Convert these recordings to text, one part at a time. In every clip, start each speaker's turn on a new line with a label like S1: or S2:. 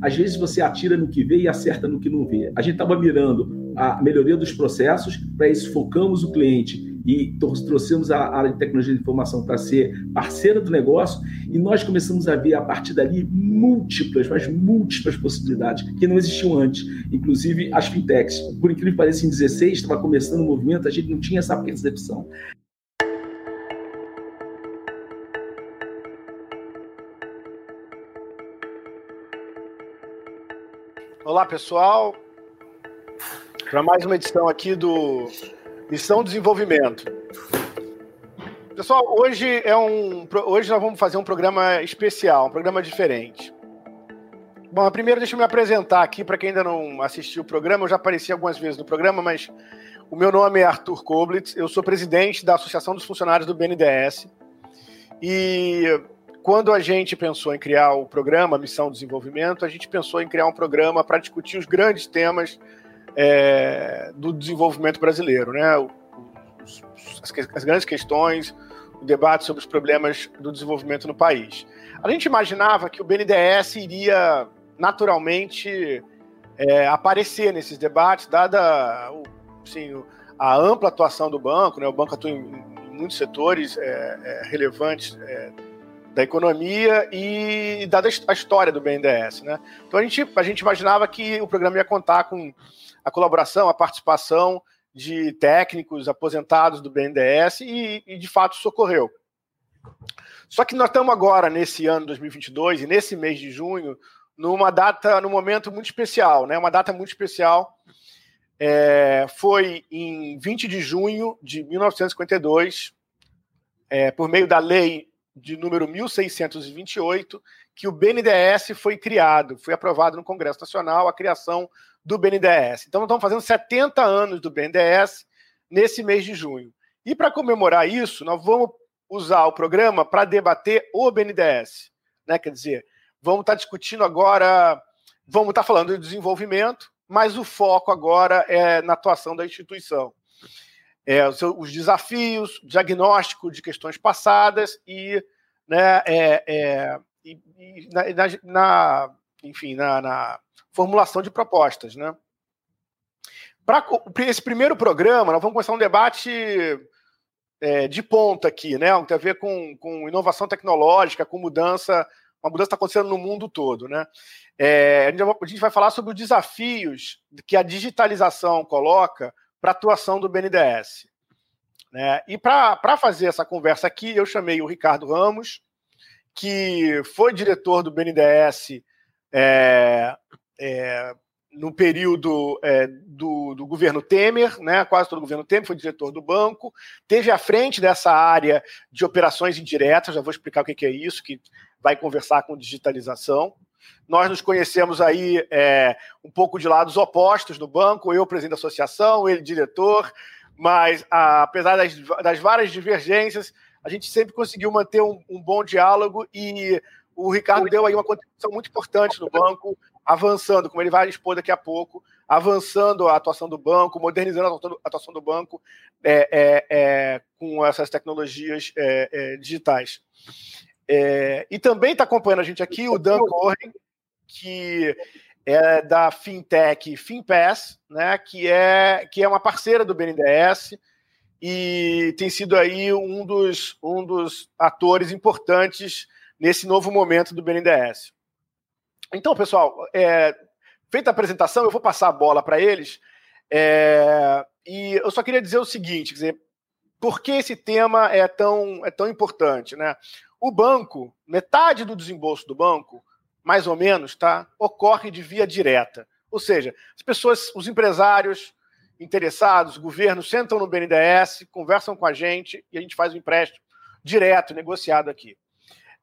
S1: Às vezes você atira no que vê e acerta no que não vê. A gente estava mirando a melhoria dos processos, para isso focamos o cliente e trouxemos a área de tecnologia de informação para ser parceira do negócio e nós começamos a ver a partir dali múltiplas, mas múltiplas possibilidades que não existiam antes, inclusive as fintechs. Por incrível que pareça, em 16 estava começando o movimento, a gente não tinha essa percepção.
S2: Olá, pessoal. Para mais uma edição aqui do Missão Desenvolvimento. Pessoal, hoje é um hoje nós vamos fazer um programa especial, um programa diferente. Bom, primeiro deixa eu me apresentar aqui para quem ainda não assistiu o programa. Eu já apareci algumas vezes no programa, mas o meu nome é Arthur Koblitz. Eu sou presidente da Associação dos Funcionários do BNDES. E quando a gente pensou em criar o programa Missão Desenvolvimento, a gente pensou em criar um programa para discutir os grandes temas é, do desenvolvimento brasileiro, né? Os, as, as, grandes questões, o debate sobre os problemas do desenvolvimento no país. A gente imaginava que o BNDES iria naturalmente é, aparecer nesses debates, dada assim, a ampla atuação do banco, né? O banco atua em, muitos setores é, é relevantes é, da economia e dada a história do BNDES. Né? Então a gente, a gente imaginava que o programa ia contar com a colaboração, a participação de técnicos aposentados do BNDES e, e de fato isso ocorreu. Só que nós estamos agora, nesse ano 2022 e nesse mês de junho, numa data, num momento muito especial, né? Uma data muito especial. É, foi em 20 de junho de 1952, é, por meio da lei de número 1628, que o BNDES foi criado, foi aprovado no Congresso Nacional a criação do BNDES. Então, estamos fazendo 70 anos do BNDES nesse mês de junho. E para comemorar isso, nós vamos usar o programa para debater o BNDES. Né? Quer dizer, vamos estar tá discutindo agora, vamos estar tá falando de desenvolvimento, mas o foco agora é na atuação da instituição é, os, os, desafios, diagnóstico de questões passadas e, né, é, é, e, e na, na, enfim, na, na, formulação de propostas. Né? Para esse primeiro programa, nós vamos começar um debate é, de ponta aqui, né? Tem a ver com, com inovação tecnológica, com mudança, uma mudança está acontecendo no mundo todo, né? É, a gente vai falar sobre os desafios que a digitalização coloca para a atuação do BNDES. Né? E para fazer essa conversa aqui, eu chamei o Ricardo Ramos, que foi diretor do BNDES é, é, no período é, do, do, governo Temer, né, quase todo o governo Temer, foi diretor do banco, teve à frente dessa área de operações indiretas, já vou explicar o que é isso, que vai conversar com digitalização. Nós nos conhecemos aí é, um pouco de lados opostos no banco, eu presidente da associação, ele diretor, mas a, apesar das, das, várias divergências, a gente sempre conseguiu manter um, um, bom diálogo e o Ricardo deu aí uma contribuição muito importante no banco, avançando, como ele vai expor daqui a pouco, avançando a atuação do banco, modernizando a atuação do banco é, é, é com essas tecnologias é, é, digitais. É, e também está acompanhando a gente aqui o Dan Cohen, que é da fintech FinPass, né, que, é, que é uma parceira do BNDES e tem sido aí um dos, um dos atores importantes nesse novo momento do BNDES. Então, pessoal, é, feita a apresentação, eu vou passar a bola para eles. É, e eu só queria dizer o seguinte: quer dizer, por que esse tema é tão, é tão importante? Né? O banco, metade do desembolso do banco, mais ou menos, tá, ocorre de via direta. Ou seja, as pessoas, os empresários interessados, governos, sentam no BNDES, conversam com a gente e a gente faz o um empréstimo direto, negociado aqui.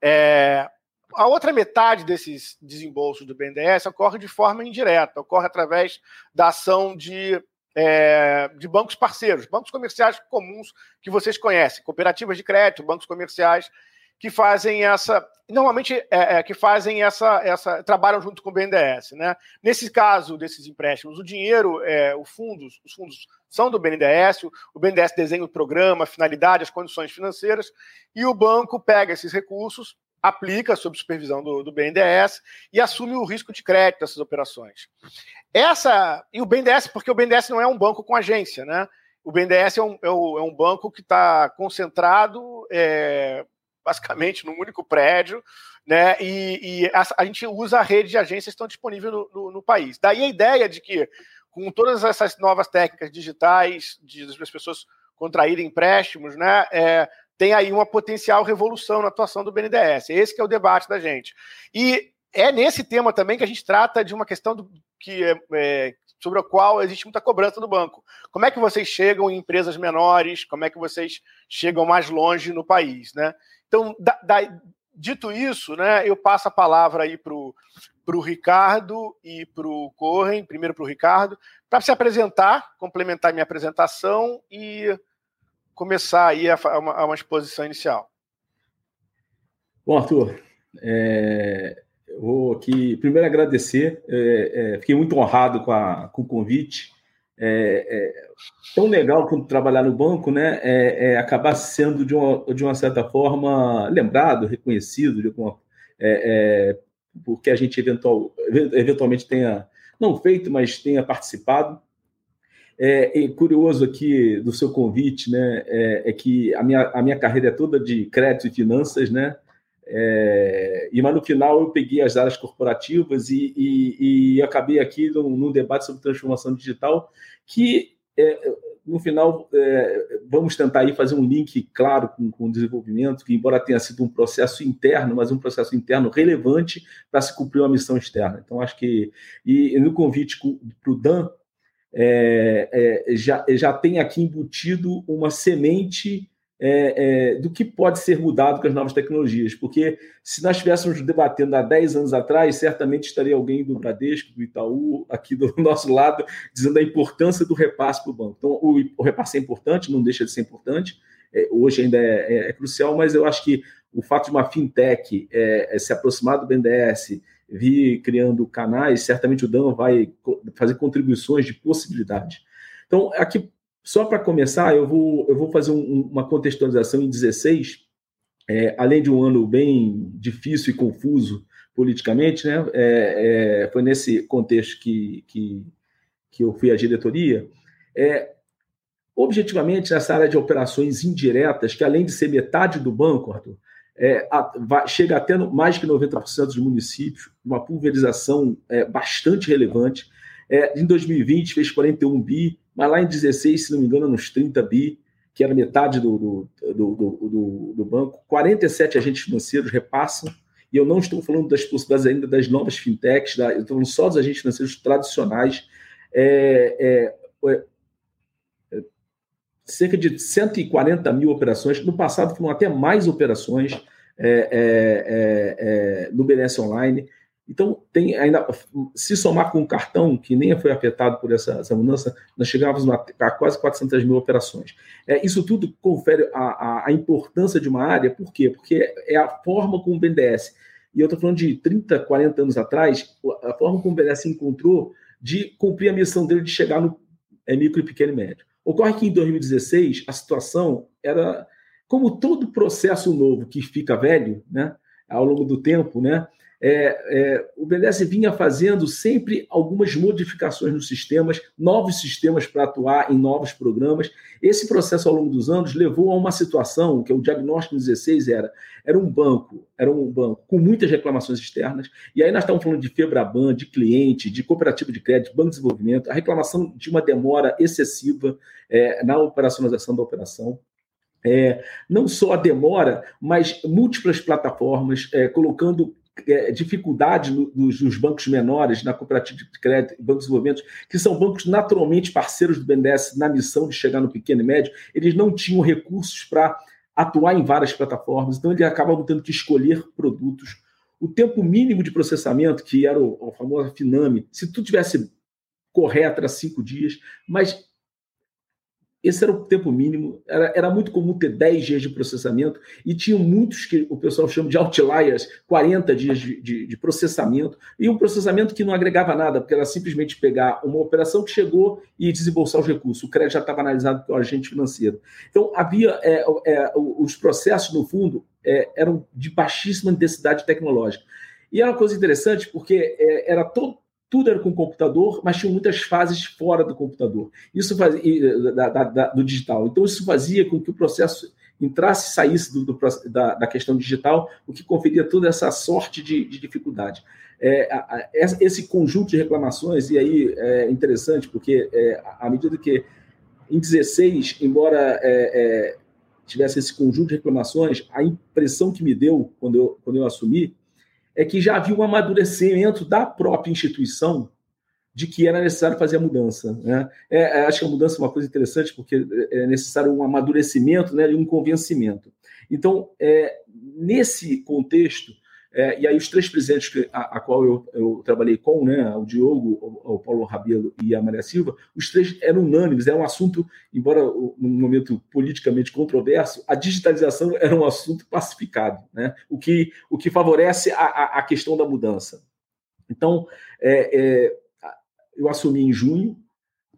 S2: É, a outra metade desses desembolsos do BNDES ocorre de forma indireta, ocorre através da ação de, é, de bancos parceiros, bancos comerciais comuns que vocês conhecem, cooperativas de crédito, bancos comerciais que fazem essa, normalmente é, é, que fazem essa, essa, trabalham junto com o BNDES, né? Nesse caso desses empréstimos, o dinheiro, é, o fundos, os fundos são do BNDES, o BNDES desenha o programa, a finalidade, as condições financeiras, e o banco pega esses recursos aplica sob supervisão do, do, BNDES e assume o risco de crédito dessas operações. Essa e o BNDES, porque o BNDES não é um banco com agência, né? O BNDES é um, é um, é um banco que está concentrado é, basicamente num único prédio, né? E, e a, a, gente usa a rede de agências que estão disponíveis no, no, no, país. Daí a ideia de que, com todas essas novas técnicas digitais, de, as pessoas contraírem empréstimos, né? É, tem aí uma potencial revolução na atuação do BNDES. Esse é o debate da gente. E é nesse tema também que a gente trata de uma questão do, que é, é, sobre a qual existe muita cobrança do banco. Como é que vocês chegam em empresas menores? Como é que vocês chegam mais longe no país, né? Então, da, da, dito isso, né, eu passo a palavra aí para o Ricardo e para o Corren, primeiro para o Ricardo, para se apresentar, complementar minha apresentação e começar aí a, a, uma, a uma, exposição inicial.
S1: Bom, Arthur, é, eu vou aqui primeiro agradecer, é, é, fiquei muito honrado com, a, com o convite. É, é, tão legal quando trabalhar no banco, né? É, é, acabar sendo de uma, de uma certa forma lembrado, reconhecido, de alguma, é, é, porque a gente eventual, eventualmente tenha não feito, mas tenha participado. É, curioso aqui do seu convite, né? É, que a minha, a minha carreira é toda de crédito e finanças, né? É, e mas no final eu peguei as áreas corporativas e, e, e acabei aqui num, num, debate sobre transformação digital que é, no final é, vamos tentar aí fazer um link claro com, com o desenvolvimento que embora tenha sido um processo interno mas um processo interno relevante para se cumprir uma missão externa. Então acho que e, no convite para o Dan é, é, já, já tem aqui embutido uma semente é, é, do que pode ser mudado com as novas tecnologias. Porque se nós estivéssemos debatendo há 10 anos atrás, certamente estaria alguém do Bradesco, do Itaú, aqui do nosso lado, dizendo a importância do repasse para o banco. Então, o, o, repasse é importante, não deixa de ser importante, é, hoje ainda é, é, é, crucial, mas eu acho que o fato de uma fintech é, se aproximar do BNDES, vir criando canais, certamente o Dan vai fazer contribuições de possibilidade. Então, aqui só para começar, eu vou, eu vou fazer um, uma contextualização em 16, é, além de um ano bem difícil e confuso politicamente, né? É, é, foi nesse contexto que, que, que eu fui à diretoria. É, objetivamente, nessa área de operações indiretas, que além de ser metade do banco, Arthur, é, a, vai, chega até mais que 90% dos municípios, uma pulverização é, bastante relevante. É, em 2020 fez 41 bi, mas lá em 16, se não me engano, nos 30 bi, que era metade do, do, do, do, banco, 47 agentes financeiros repassam, e eu não estou falando das possibilidades ainda das novas fintechs, da, eu estou falando só dos agentes financeiros tradicionais. É, é, é, cerca de 140 mil operações, no passado foram até mais operações é, é, é, no BNS Online. Então, tem ainda, se somar com o cartão, que nem foi afetado por essa, essa mudança, nós chegávamos a, a, quase 400 mil operações. É, isso tudo confere a, a, a, importância de uma área, por quê? Porque é a forma como o BNDES, e eu estou falando de 30, 40 anos atrás, a forma como o BNDES encontrou de cumprir a missão dele de chegar no é, micro, pequeno e médio. Ocorre que em 2016 a situação era, como todo processo novo que fica velho, né, ao longo do tempo, né, é, é, o BNDES vinha fazendo sempre algumas modificações nos sistemas, novos sistemas para atuar em novos programas. Esse processo, ao longo dos anos, levou a uma situação que o diagnóstico em 16 era, era um banco, era um banco com muitas reclamações externas, e aí nós estamos falando de Febraban, de cliente, de cooperativa de crédito, banco de desenvolvimento, a reclamação de uma demora excessiva é, na operacionalização da operação. É, não só a demora, mas múltiplas plataformas, é, colocando é, dificuldade no, nos, nos, bancos menores, na cooperativa de crédito e bancos de desenvolvimento, que são bancos naturalmente parceiros do BNDES na missão de chegar no pequeno e médio, eles não tinham recursos para atuar em várias plataformas, então eles acabavam tendo que escolher produtos. O tempo mínimo de processamento, que era o, o famoso FINAME, se tudo tivesse correto, era cinco dias, mas esse era o tempo mínimo, era, era muito comum ter 10 dias de processamento, e tinham muitos que o pessoal chama de outliers, 40 dias de, de, de, processamento, e um processamento que não agregava nada, porque era simplesmente pegar uma operação que chegou e desembolsar os recursos. O crédito já estava analisado pelo agente financeiro. Então, havia é, é, os processos, no fundo, é, eram de baixíssima densidade tecnológica. E era uma coisa interessante, porque é, era todo tudo era com computador, mas tinha muitas fases fora do computador. Isso fazia da, da, da, do digital. Então isso fazia com que o processo entrasse e saísse do, do, da, questão digital, o que conferia toda essa sorte de, de dificuldade. É, esse conjunto de reclamações, e aí é interessante, porque é, à medida que em 16, embora é, é, tivesse esse conjunto de reclamações, a impressão que me deu quando eu, quando eu assumi é que já havia um amadurecimento da própria instituição de que era necessário fazer a mudança. Né? É, é acho que a mudança é uma coisa interessante, porque é necessário um amadurecimento né, e um convencimento. Então, é, nesse contexto, é, e aí os três presidentes que, a, a qual eu, eu, trabalhei com, né, o Diogo, o, o, Paulo Rabelo e a Maria Silva, os três eram unânimes, era um assunto, embora num momento politicamente controverso, a digitalização era um assunto pacificado, né, o, que, o que favorece a, a questão da mudança. Então, é, é, eu assumi em junho,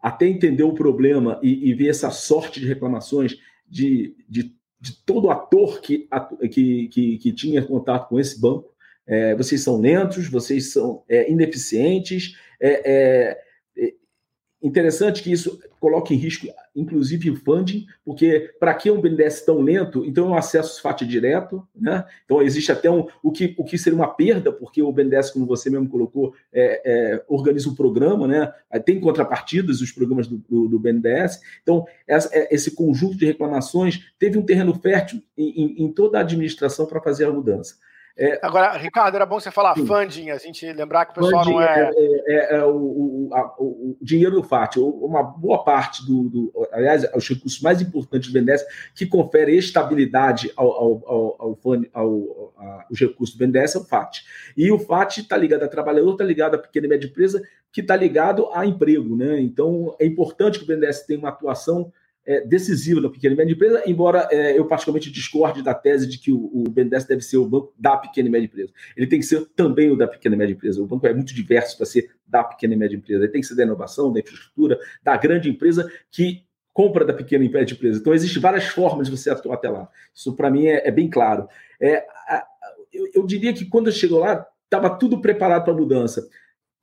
S1: até entender o problema e, e ver essa sorte de reclamações de, de de todo ator que, que, que, que, tinha contato com esse banco. É, vocês são lentos, vocês são é, ineficientes. É, é, é interessante que isso coloque em risco, inclusive, o funding, porque para que um BNDES tão lento, então é um acesso FAT direto, né? Então existe até um, o, que, o que seria uma perda, porque o BNDES, como você mesmo colocou, é, é, organiza um programa, né? Tem contrapartidas os programas do, do, do BNDES. Então, essa, é, esse conjunto de reclamações teve um terreno fértil em, em, em toda a administração para fazer a mudança.
S2: É, Agora, Ricardo, era bom você falar sim. funding, a gente lembrar que o pessoal funding não é.
S1: É, é, é o, o, a, o, dinheiro do FAT. Uma boa parte do. do aliás, os recursos mais importantes do BNDES que confere estabilidade ao, ao, ao, ao, ao a, os recursos do BNDES é o FAT. E o FAT está ligado a trabalhador, está ligado a pequena e média empresa, que está ligado a emprego. Né? Então, é importante que o BNDES tenha uma atuação é, decisiva da pequena e média empresa, embora é, eu particularmente discorde da tese de que o, o BNDES deve ser o banco da pequena e média empresa. Ele tem que ser também o da pequena e média empresa. O banco é muito diverso para ser da pequena e média empresa. Ele tem que ser da inovação, da infraestrutura, da grande empresa que compra da pequena e média empresa. Então, existem várias formas de você atuar até lá. Isso, para mim, é, é, bem claro. É, a, eu, eu, diria que quando chegou lá, estava tudo preparado para a mudança.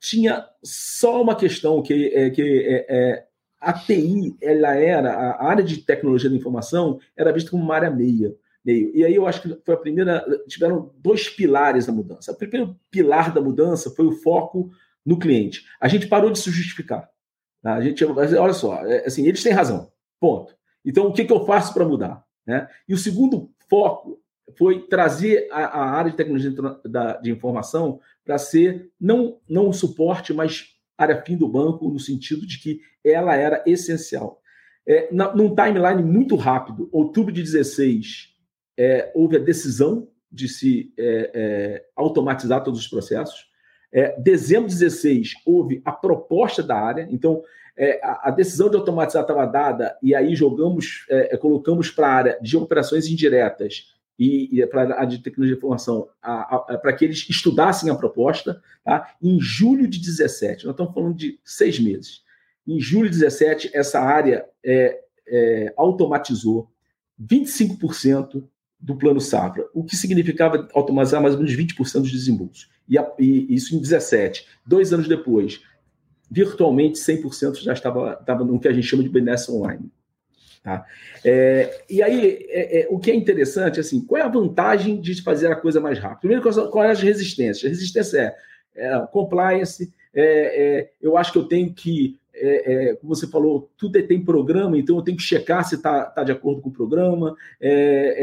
S1: Tinha só uma questão que, é, que é, é a TI, ela era, a área de tecnologia da informação era vista como uma área meia. Meio. E aí eu acho que foi a primeira, tiveram dois pilares da mudança. O primeiro pilar da mudança foi o foco no cliente. A gente parou de se justificar. Tá? A gente, olha só, é, assim, eles têm razão, ponto. Então, o que, que eu faço para mudar? Né? E o segundo foco foi trazer a, a área de tecnologia de, de informação para ser não, não suporte, mas área fim do banco, no sentido de que ela era essencial. É, na, num timeline muito rápido, outubro de 16, é, houve a decisão de se é, é automatizar todos os processos. É, dezembro de 16, houve a proposta da área, então é, a, a, decisão de automatizar estava dada, e aí jogamos, colocamos para a área de operações indiretas e, e para a de tecnologia de informação, para que eles estudassem a proposta, tá? em julho de 17. Nós estamos falando de seis meses. Em julho de 17, essa área é, é, automatizou 25% do plano Safra, o que significava automatizar mais ou menos 20% dos desembolsos. E, a, e, isso em 17. Dois anos depois, virtualmente 100% já estava, estava no que a gente chama de BNS Online. Tá? É, e aí, é, é, o que é interessante, assim, qual é a vantagem de fazer a coisa mais rápido? Primeiro, qual é as resistências? A resistência é, é compliance, é, é, eu acho que eu tenho que, como você falou, tudo tem programa, então eu tenho que checar se está tá de acordo com o programa,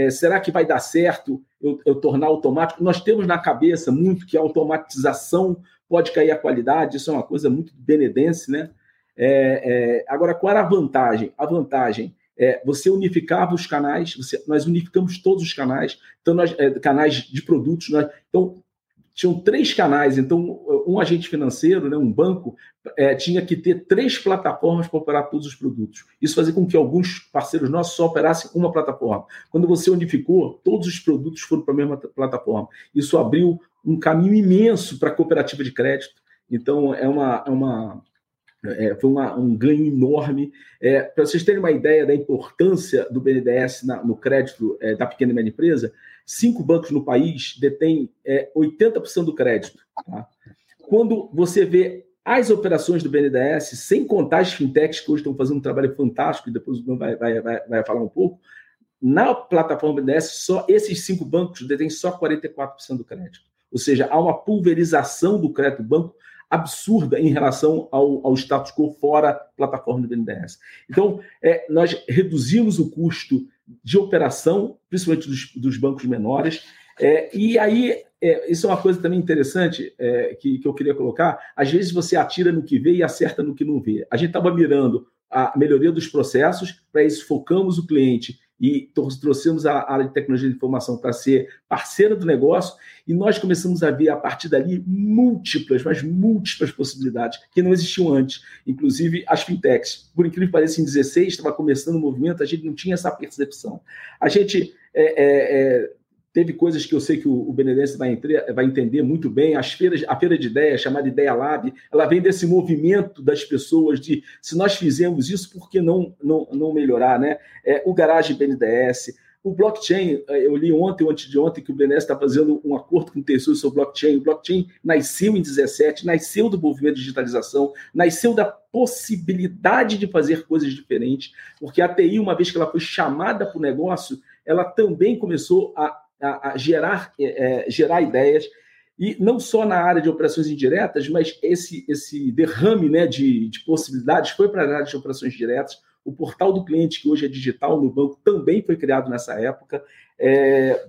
S1: será que vai dar certo eu, eu tornar automático? Nós temos na cabeça muito que a automatização pode cair a qualidade, isso é uma coisa muito benedense, né? agora, qual era a vantagem? A vantagem é, você unificava os canais, você, nós unificamos todos os canais, então nós, é, canais de produtos. Nós, então, tinham três canais. Então, um agente financeiro, né, um banco, é, tinha que ter três plataformas para operar todos os produtos. Isso fazia com que alguns parceiros nossos só operassem uma plataforma. Quando você unificou, todos os produtos foram para a mesma plataforma. Isso abriu um caminho imenso para a cooperativa de crédito. Então, é uma, é uma, é, foi uma, um ganho enorme. É, Para vocês terem uma ideia da importância do BNDES na, no crédito é, da pequena e média empresa, cinco bancos no país detêm 80% é, do crédito. Tá? Quando você vê as operações do BNDES, sem contar as fintechs que hoje estão fazendo um trabalho fantástico, e depois o vai, vai, vai, vai falar um pouco, na plataforma BNDES, só esses cinco bancos detêm só 44% do crédito. Ou seja, há uma pulverização do crédito do banco absurda em relação ao, ao status quo fora plataforma do BNDES. Então, é, nós reduzimos o custo de operação, principalmente dos, dos bancos menores, é, e aí, é, isso é uma coisa também interessante é, que, que eu queria colocar. Às vezes você atira no que vê e acerta no que não vê. A gente estava mirando a melhoria dos processos, para isso focamos o cliente e trouxemos a área de tecnologia de informação para ser parceira do negócio, e nós começamos a ver a partir dali múltiplas, mas múltiplas possibilidades que não existiam antes, inclusive as fintechs. Por incrível que pareça, em 16 estava começando o movimento, a gente não tinha essa percepção. A gente é, é, é, Teve coisas que eu sei que o, o vai, vai, entender muito bem. As feiras, a feira de ideias, chamada Ideia Lab, ela vem desse movimento das pessoas de se nós fizemos isso, por que não, não, não melhorar? Né? É, o Garage BNDES, o blockchain, é, eu li ontem ou antes de ontem que o BNDES está fazendo um acordo com o Tesouro sobre blockchain. O blockchain nasceu em 17, nasceu do movimento de digitalização, nasceu da possibilidade de fazer coisas diferentes, porque a TI, uma vez que ela foi chamada para o negócio, ela também começou a a, a gerar, é, é, gerar ideias, e não só na área de operações indiretas, mas esse, esse derrame né, de, de possibilidades foi para a área de operações diretas. O portal do cliente, que hoje é digital no banco, também foi criado nessa época. É,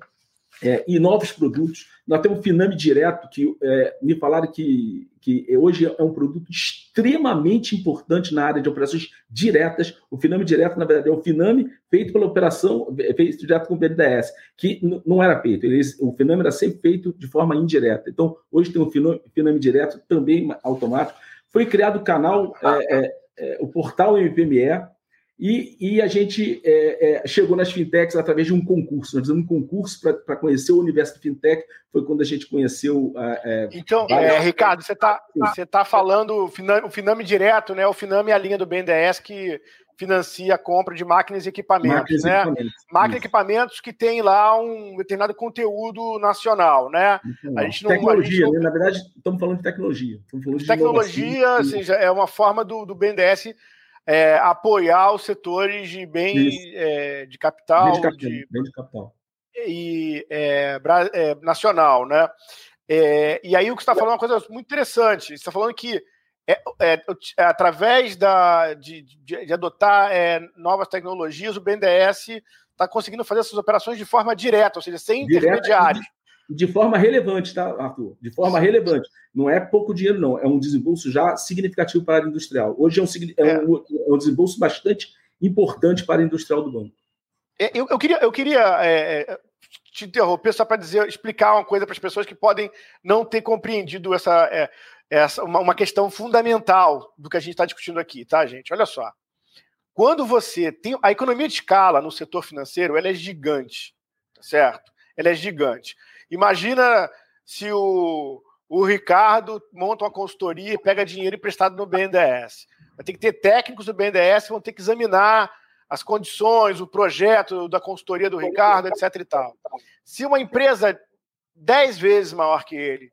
S1: é, e novos produtos. Nós temos o Finame Direto, que é, me falaram que, que hoje é um produto extremamente importante na área de operações diretas. O Finame Direto, na verdade, é o Finame feito pela operação, feito direto com o BNDES, que não era feito. o Finame era sempre feito de forma indireta. Então, hoje tem o Finame, Finame Direto, também automático. Foi criado o canal, é, é, é o portal MPME, e, e a gente é, é, chegou nas fintechs através de um concurso. Nós fizemos um concurso para conhecer o universo de fintech. Foi quando a gente conheceu.
S2: É, então, várias... Ricardo, você está você tá falando o Finame, o Finame direto, né? O Finame é a linha do BNDES que financia a compra de máquinas e equipamentos, máquinas né? E equipamentos. Máquinas e equipamentos que tem lá um determinado conteúdo nacional, né?
S1: A gente não, tecnologia, gente não... né? Na verdade, estamos falando de tecnologia.
S2: Falando de tecnologia, de seja, é uma forma do, do BNDES é, apoiar os setores de bem é, de capital, bem de capital, de, bem de capital. e é, é nacional, né? É, e aí o que você está falando é uma coisa muito interessante. Você está falando que é, através da, de, de, de adotar novas tecnologias, o BNDES está conseguindo fazer essas operações de forma direta, ou seja, sem intermediários
S1: de forma relevante, tá, Arthur? De forma relevante. Não é pouco dinheiro, não. É um desembolso já significativo para a área industrial. Hoje é um, é um, é um desembolso bastante importante para a industrial do banco.
S2: É, eu, eu queria, eu queria é, é, te interromper só para dizer, explicar uma coisa para as pessoas que podem não ter compreendido essa, é, essa uma, uma questão fundamental do que a gente está discutindo aqui, tá, gente? Olha só. Quando você tem a economia de escala no setor financeiro, ela é gigante, tá certo? Ela é gigante. Imagina se o, o Ricardo monta uma consultoria e pega dinheiro emprestado no BNDES. Vai ter que ter técnicos do BNDES que vão ter que examinar as condições, o projeto da consultoria do Ricardo, etc. e tal. Se uma empresa dez vezes maior que ele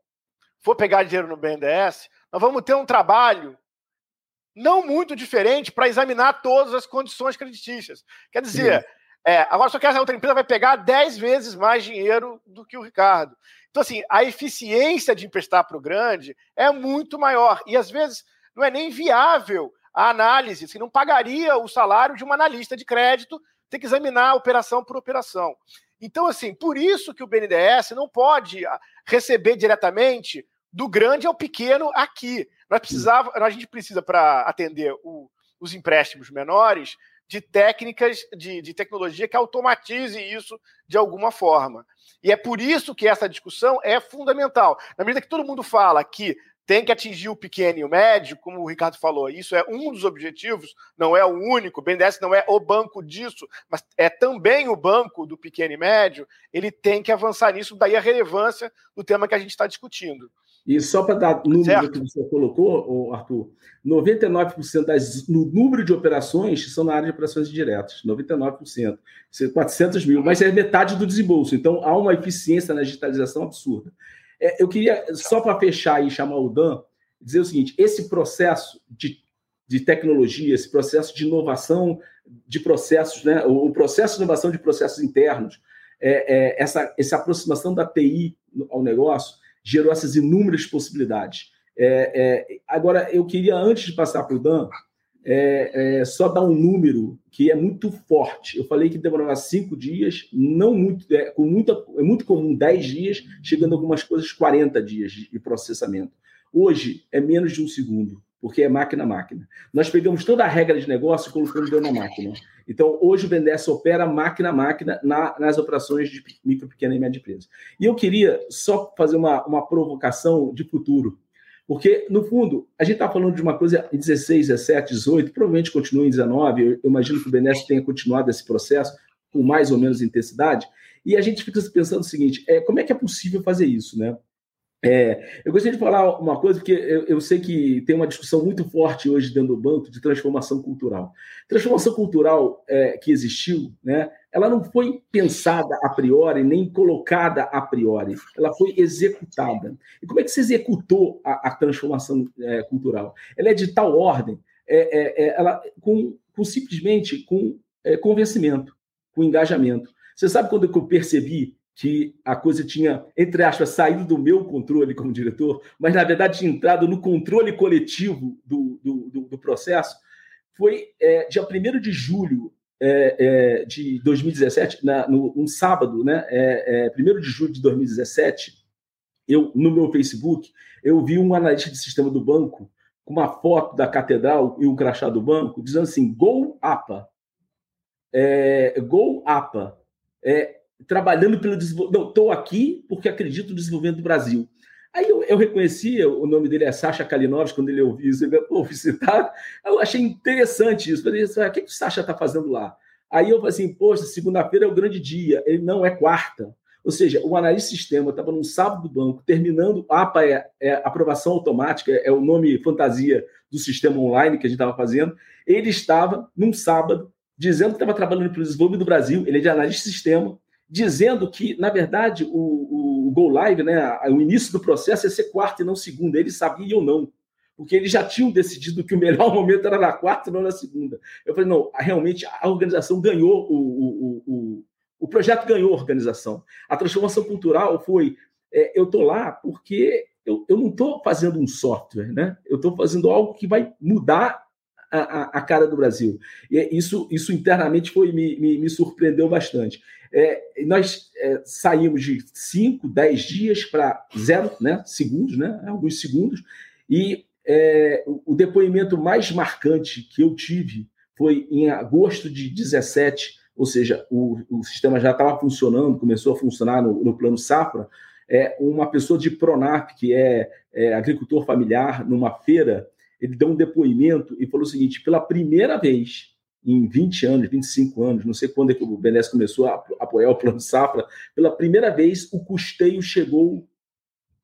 S2: for pegar dinheiro no BNDES, nós vamos ter um trabalho não muito diferente para examinar todas as condições creditícias. Quer dizer, Sim. É, agora só que essa outra empresa vai pegar 10 vezes mais dinheiro do que o Ricardo. Então, assim, a eficiência de emprestar para o grande é muito maior. E às vezes não é nem viável a análise, que não pagaria o salário de um analista de crédito, ter que examinar operação por operação. Então, assim, por isso que o BNDES não pode ah, receber diretamente do grande ao pequeno aqui. Nós precisava, a gente precisa, para atender o, os empréstimos menores, de técnicas de, de tecnologia que automatize isso de alguma forma. E é por isso que essa discussão é fundamental. Na medida que todo mundo fala que tem que atingir o pequeno e o médio, como o Ricardo falou, isso é um dos objetivos, não é o único, o BNDES não é o banco disso, mas é também o banco do pequeno e médio, ele tem que avançar nisso, daí a relevância do tema que a gente está discutindo.
S1: E só para dar número certo. que você colocou, Arthur, 99% das, no número de operações são na área de operações diretas, 99%. Isso é 400 mil, mas é metade do desembolso. Então há uma eficiência na digitalização absurda. É, eu queria, só para fechar e chamar o Dan, dizer o seguinte: esse processo de, de tecnologia, esse processo de inovação de processos, né, o, processo de inovação de processos internos, é, é, essa, essa aproximação da TI ao negócio gerou essas inúmeras possibilidades. É, é, agora, eu queria, antes de passar para o Dan, é, é, só dar um número que é muito forte. Eu falei que demorava cinco dias, não muito, é, com muita, é muito comum 10 dias, chegando algumas coisas 40 dias de processamento. Hoje é menos de um segundo, porque é máquina a máquina. Nós pegamos toda a regra de negócio e colocamos dentro da máquina. Então, hoje o BNDES opera máquina a máquina na, nas operações de micro, pequena e média empresa. E eu queria só fazer uma, uma provocação de futuro. Porque, no fundo, a gente está falando de uma coisa em 16, 17, 18, provavelmente continua em 19. Eu, eu imagino que o Benes tenha continuado esse processo com mais ou menos intensidade. E a gente fica pensando o seguinte: é, como é que é possível fazer isso, né? É, eu gostaria de falar uma coisa, porque eu, eu, sei que tem uma discussão muito forte hoje dentro do banco de transformação cultural. Transformação cultural é, que existiu, né, ela não foi pensada a priori, nem colocada a priori, ela foi executada. E como é que se executou a, a transformação é, cultural? Ela é de tal ordem, é, é, é, ela, com, com, simplesmente com convencimento, com engajamento. Você sabe quando eu percebi que a coisa tinha, entre aspas, saído do meu controle como diretor, mas na verdade tinha entrado no controle coletivo do, do, do, do processo, foi é, dia 1 de julho é, é, de 2017, na, no, um sábado, né, é, 1 é, de julho de 2017, eu, no meu Facebook, eu vi um analista de sistema do banco com uma foto da catedral e um crachá do banco, dizendo assim, Go APA. É, Go APA. É, trabalhando pelo desenvolvimento. Não, estou aqui porque acredito no desenvolvimento do Brasil. Aí eu, eu reconheci, o nome dele é Sasha Kalinovski, quando ele ouviu isso, ele falou, citado. Eu achei interessante isso. Falei, o que, que o Sasha está fazendo lá? Aí eu falei assim, poxa, segunda-feira é o grande dia. Ele não é quarta. Ou seja, o analista sistema estava num sábado do banco, terminando, APA é, é aprovação automática, é o nome fantasia do sistema online que a gente estava fazendo. Ele estava, num sábado, dizendo que estava trabalhando para o desenvolvimento do Brasil, ele é de analista de sistema, dizendo que, na verdade, o, o Go Live, né, o início do processo ia ser quarta e não segunda. Eles sabiam ou não, porque eles já tinham decidido que o melhor momento era na quarta e não na segunda. Eu falei, não, realmente a organização ganhou, o, o, o, o projeto ganhou a organização. A transformação cultural foi, é, eu estou lá porque eu, eu não estou fazendo um software, né? eu estou fazendo algo que vai mudar a, a, cara do Brasil. E isso, isso internamente foi me, me, me surpreendeu bastante. É, nós é, saímos de 5, 10 dias para zero né, segundos, né, alguns segundos, e é, o depoimento mais marcante que eu tive foi em agosto de 17, ou seja, o, o sistema já estava funcionando, começou a funcionar no, no, plano Safra, é, uma pessoa de Pronap, que é, é agricultor familiar, numa feira, ele deu um depoimento e falou o seguinte: pela primeira vez em 20 anos, 25 anos, não sei quando é que o BNDES começou a apoiar o plano Safra, pela primeira vez o custeio chegou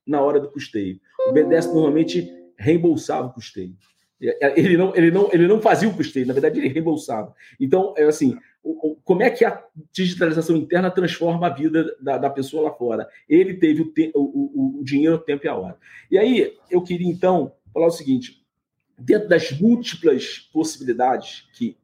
S1: na hora do custeio. O BNDES normalmente reembolsava o custeio. Ele não, ele, não, ele não fazia o custeio, na verdade, ele reembolsava. Então, é assim, como é que a digitalização interna transforma a vida da, da pessoa lá fora? Ele teve o, te, o, o, o dinheiro, o tempo e a hora. E aí, eu queria, então, falar o seguinte: dentro das múltiplas possibilidades que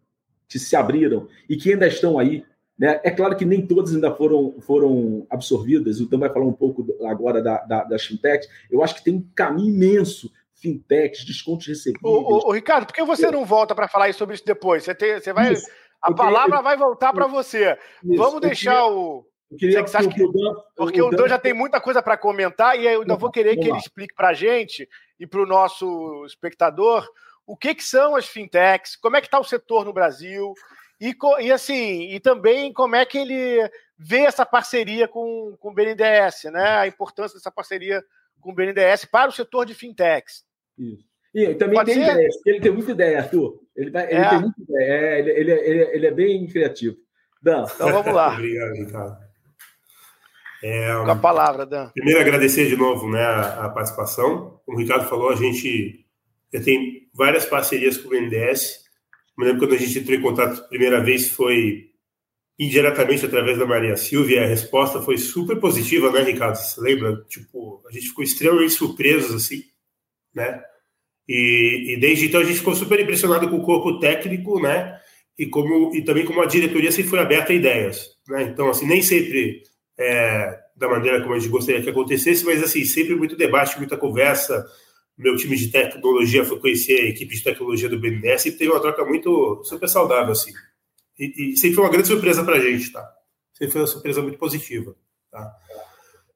S1: que se abriram e que ainda estão aí. Né? É claro que nem todas ainda foram, foram absorvidas, então vai falar um pouco agora da, da, das fintechs. Eu acho que tem um caminho imenso fintechs, descontos recebíveis.
S2: Ô, ô, Ricardo, por que você não volta para falar sobre isso depois? Você, tem, você vai. Isso. A eu palavra queria, vai voltar para você. Isso. Vamos deixar queria, o. Queria, que que, que, porque o Dan já tem muita coisa para comentar e eu ainda vou querer que ele explique para a gente e para o nosso espectador o que, que são as fintechs, como é que está o setor no Brasil E, e assim, e também como é que ele vê essa parceria com, com o BNDES, né? A importância dessa parceria com o BNDES para o setor de fintechs.
S1: Isso. E também Pode tem ser? ideias, ele tem muita ideia, Arthur. Ele, vai, ele é. tem muita ideia, é, ele, ele, ele, ele, é bem criativo.
S2: Dan. Então vamos lá.
S3: Obrigado, Ricardo.
S2: É, com a palavra, Dan.
S3: Primeiro, agradecer de novo né, a, a participação. Como o Ricardo falou, a gente já tem várias parcerias com o BNDES. Me lembro quando a gente entrou em contato a primeira vez foi indiretamente através da Maria Silvia. A resposta foi super positiva, né, Ricardo? Você lembra? Tipo, a gente ficou extremamente surpresos, assim, né? E, e, desde então a gente ficou super impressionado com o corpo técnico, né? E, como, e também como a diretoria sempre foi aberta a ideias, né? Então, assim, nem sempre é, da maneira como a gente gostaria que acontecesse, mas, assim, sempre muito debate, muita conversa. Meu time de tecnologia foi conhecer a equipe de tecnologia do BNDES e teve uma troca muito super saudável, assim. E, e sempre foi uma grande surpresa para a gente, tá? Sempre foi uma surpresa muito positiva, tá?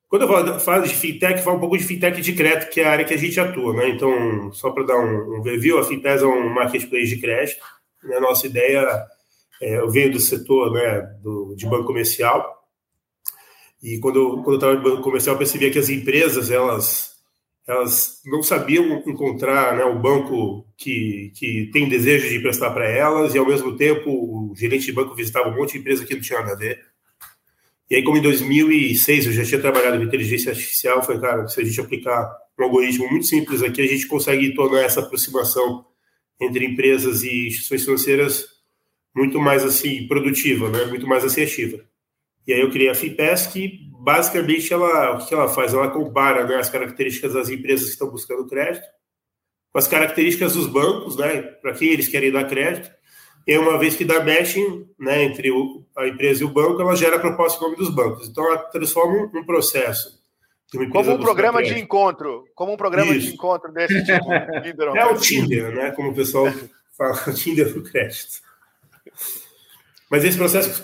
S3: Quando eu falo de fintech, falo um pouco de fintech de crédito, que é a área que a gente atua, né? Então, só para dar um, um review, a Fintech é um marketplace de crédito. A nossa ideia, é, eu venho do setor né, do, de banco comercial, e quando, eu, quando eu estava no banco comercial, eu percebia que as empresas, elas, elas não sabiam encontrar né, o banco que, que tem desejo de emprestar para elas, e ao mesmo tempo o gerente de banco visitava um monte de empresa que não tinha nada a ver. E aí, como em 2006 eu já tinha trabalhado com inteligência artificial, eu falei, cara, se a gente aplicar um algoritmo muito simples aqui, a gente consegue tornar essa aproximação entre empresas e instituições financeiras muito mais assim produtiva, né? muito mais assertiva. E aí eu criei a FIPES, que basicamente ela, o que ela faz? Ela compara né, as características das empresas que estão buscando crédito com as características dos bancos, né, para quem eles querem dar crédito, e uma vez que dá matching né, entre o, a empresa e o banco, ela gera a proposta em nome dos bancos. Então, ela transforma um, processo.
S2: Como um programa de encontro. Como um programa Isso. de encontro desse tipo.
S3: é o Tinder, né? Como o pessoal fala, o Tinder do crédito. Mas esse processo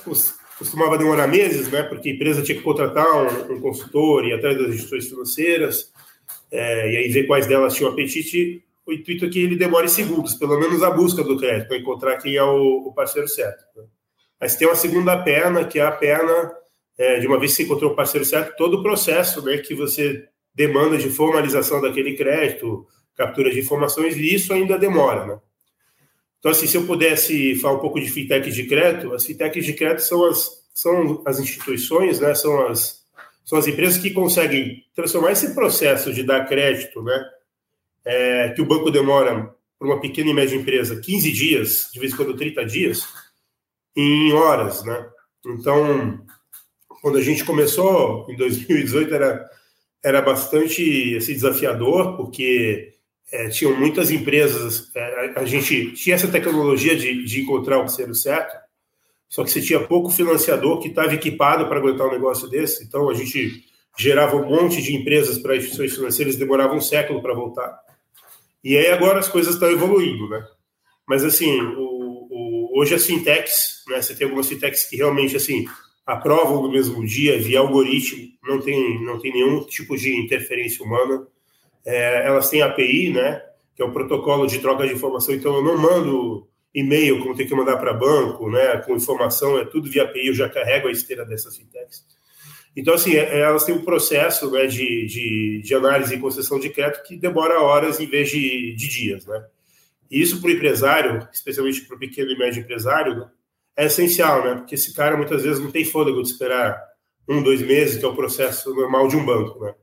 S3: costumava demorar meses, né? Porque a empresa tinha que contratar um, um consultor, ir atrás das instituições financeiras, é, e aí ver quais delas tinham apetite o intuito é que ele demore segundos, pelo menos a busca do crédito, para encontrar quem é o, o parceiro certo. Né? Mas tem uma segunda perna, que é a perna é, de uma vez que você encontrou o parceiro certo, todo o processo né, que você demanda de formalização daquele crédito, captura de informações, e isso ainda demora. Né? Então, assim, se eu pudesse falar um pouco de fintech de crédito, as fintechs de crédito são as, são as instituições, né, são, as, são as empresas que conseguem transformar esse processo de dar crédito, né, é, que o banco demora para uma pequena e média empresa 15 dias, de vez em quando 30 dias, em horas, né? Então, quando a gente começou em 2018 era era bastante assim, desafiador porque é, tinham muitas empresas é, a gente tinha essa tecnologia de, de encontrar o parceiro certo só que você tinha pouco financiador que estava equipado para aguentar um negócio desse então a gente gerava um monte de empresas para instituições financeiras demoravam um século para voltar e aí agora as coisas estão evoluindo, né? Mas assim, o, o, hoje as fintechs, né? Você tem algumas fintechs que realmente assim aprovam no mesmo dia via algoritmo, não tem não tem nenhum tipo de interferência humana. É, elas têm API, né? Que é o protocolo de troca de informação. Então eu não mando e-mail como tem que mandar para banco, né? Com informação é tudo via API. Eu já carrego a esteira dessas fintechs. Então, assim, é, é, elas têm um processo né, de, de, de, análise e concessão de crédito que demora horas em vez de, de dias, né? E isso para o empresário, especialmente para o pequeno e médio empresário, né, é essencial, né? Porque esse cara muitas vezes não tem fôlego de esperar um, dois meses, que é o processo normal de um banco, né?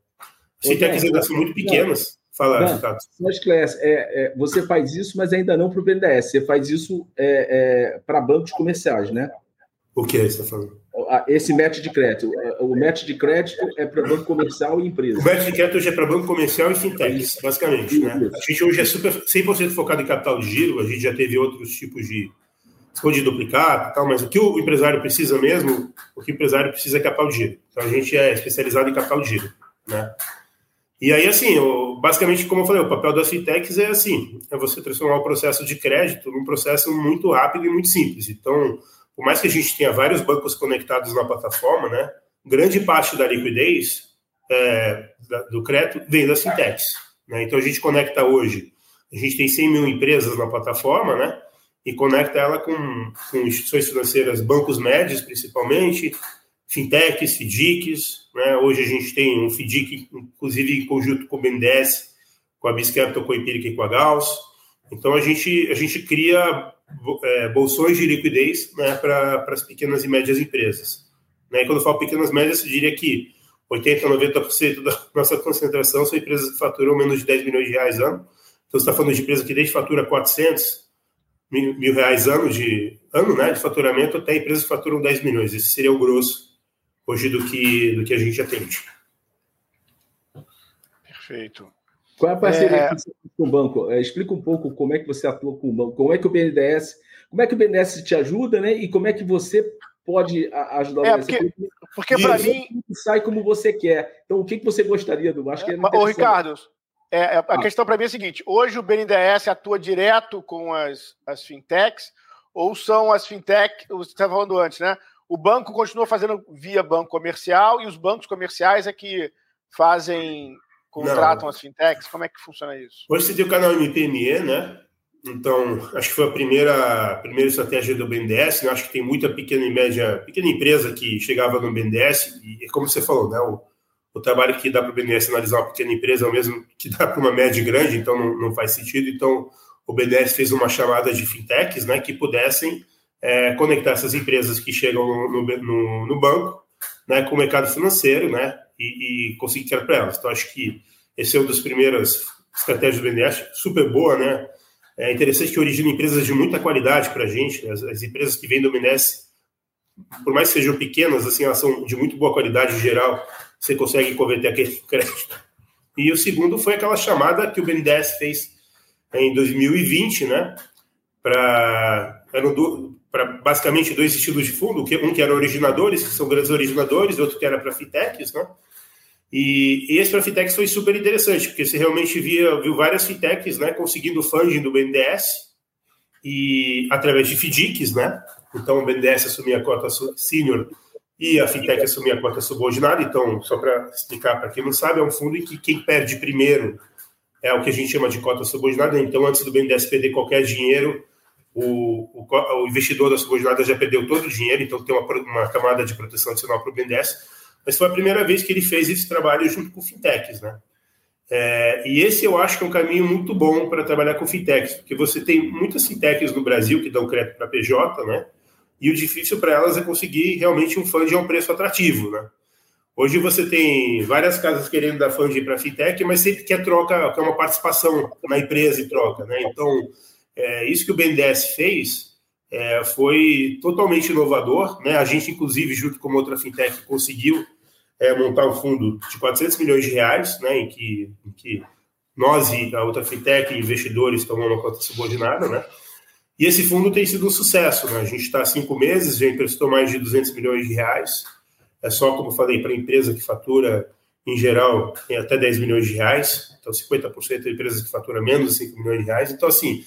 S3: Se tem são muito pequenas. Fala,
S1: Ricardo. É, é, você faz isso, mas ainda não para o BNDES. Você faz isso é, é para bancos comerciais, né?
S3: O que você está falando?
S1: esse match de crédito. O match de crédito é para banco comercial e empresa.
S3: O match de crédito hoje é para banco comercial e fintechs, basicamente. Né? A gente hoje é super, 100% focado em capital de giro, a gente já teve outros tipos de esconde duplicado tal, mas o que o empresário precisa mesmo, o que o empresário precisa é capital de giro. Então a gente é especializado em capital de giro. Né? E aí, assim, basicamente, como eu falei, o papel das fintechs é assim, é você transformar o processo de crédito num processo muito rápido e muito simples. Então, por mais que a gente tenha vários bancos conectados na plataforma, né, grande parte da liquidez é, do crédito vem das fintechs. Né? Então a gente conecta hoje, a gente tem 100 mil empresas na plataforma, né? e conecta ela com, com instituições financeiras, bancos médios principalmente, fintechs, FDICs. Né? Hoje a gente tem um FDIC, inclusive em conjunto com o BNDES, com a Biscapital, com a Empírica e com a Gauss. Então a gente, a gente cria é, bolsões de liquidez né, para as pequenas e médias empresas. Né? E quando eu falo pequenas e médias, eu diria que 80%, 90% da nossa concentração são empresas que faturam menos de 10 milhões de reais ano. Então, você está falando de empresa que desde fatura 400 mil, mil reais ano de, ano, né, de faturamento até empresas que faturam 10 milhões. Esse seria o grosso hoje do que, do que a gente atende.
S2: Perfeito.
S1: Qual é a parceria é... com o banco? É, explica um pouco como é que você atua com o banco, como é que o BNDES, como é que o BNDES te ajuda, né? E como é que você pode ajudar
S2: é, porque, porque para mim
S1: sai como você quer. Então, o que, que você gostaria do? Acho que é
S2: Ô, Ricardo, é, é a ah. questão para mim é a seguinte: hoje o BNDES atua direto com as, as fintechs ou são as fintechs? Você estava falando antes, né? O banco continua fazendo via banco comercial e os bancos comerciais é que fazem contratam Não. as fintechs? Como é que funciona isso?
S3: Hoje você tem o canal MPME, né? Então, acho que foi a primeira, a primeira estratégia do BNDES. Né? Acho que tem muita pequena e média, pequena empresa que chegava no BNDES, e como você falou, né? O, o trabalho que dá para o BNDES analisar uma pequena empresa é o mesmo que dá para uma média grande, então não, não, faz sentido. Então, o BNDES fez uma chamada de fintechs né, que pudessem é, conectar essas empresas que chegam no, no, no banco né, com o mercado financeiro né, e, e conseguir criar para elas. Então, acho que esse é uma das primeiras estratégias do BNDES, super boa, né? É interessante que origina empresas de muita qualidade para a gente. As, as, empresas que vêm do BNDES, por mais que sejam pequenas, assim, elas são de muito boa qualidade em geral. Você consegue converter aquele crédito. E o segundo foi aquela chamada que o BNDES fez em 2020, né? Para para basicamente dois estilos de fundo, um que era originadores, que são grandes originadores, outro que era para fintechs, né? E, esse para fintechs foi super interessante, porque você realmente via, viu várias fintechs né, conseguindo funding do BNDES e através de FDICs, né? Então o BNDES assumia a cota senior e a fintech assumia a cota subordinada. Então, só para explicar para quem não sabe, é um fundo em que quem perde primeiro é o que a gente chama de cota subordinada. Então, antes do BNDES perder qualquer dinheiro, o, o, o investidor da subordinada já perdeu todo o dinheiro, então tem uma, uma camada de proteção adicional para o BNDES mas foi a primeira vez que ele fez esse trabalho junto com fintechs, né? É, e esse eu acho que é um caminho muito bom para trabalhar com fintechs, porque você tem muitas fintechs no Brasil que dão crédito para PJ, né? E o difícil para elas é conseguir realmente um funding a um preço atrativo, né? Hoje você tem várias casas querendo dar funding para fintech, mas sempre quer troca, quer uma participação na empresa e troca, né? Então, é, isso que o BNDES fez é, foi totalmente inovador, né? A gente, inclusive, junto com outra fintech, conseguiu é, montar um fundo de 400 milhões de reais, né, em que, em que nós e a outra fintech investidores tomamos uma conta subordinada, né? E esse fundo tem sido um sucesso, né? A gente está há cinco meses, já emprestou mais de 200 milhões de reais. É só, como falei, para empresa que fatura, em geral, tem até 10 milhões de reais. Então, 50% de empresas que faturam menos de 5 milhões de reais. Então, assim,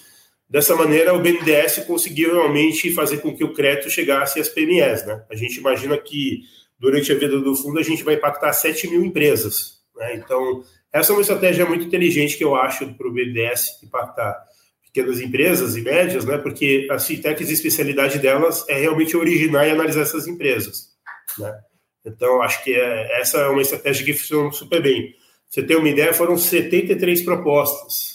S3: dessa maneira, o BNDES conseguiu realmente fazer com que o crédito chegasse às PMEs, né? A gente imagina que durante a vida do fundo, a gente vai impactar 7 mil empresas. Né? Então, essa é uma estratégia muito inteligente que eu acho para o BNDES impactar pequenas empresas e médias, né? porque as fintechs, a especialidade delas é realmente originar e analisar essas empresas. Né? Então, acho que é, essa é uma estratégia que funciona super bem. Você tem uma ideia, foram 73 propostas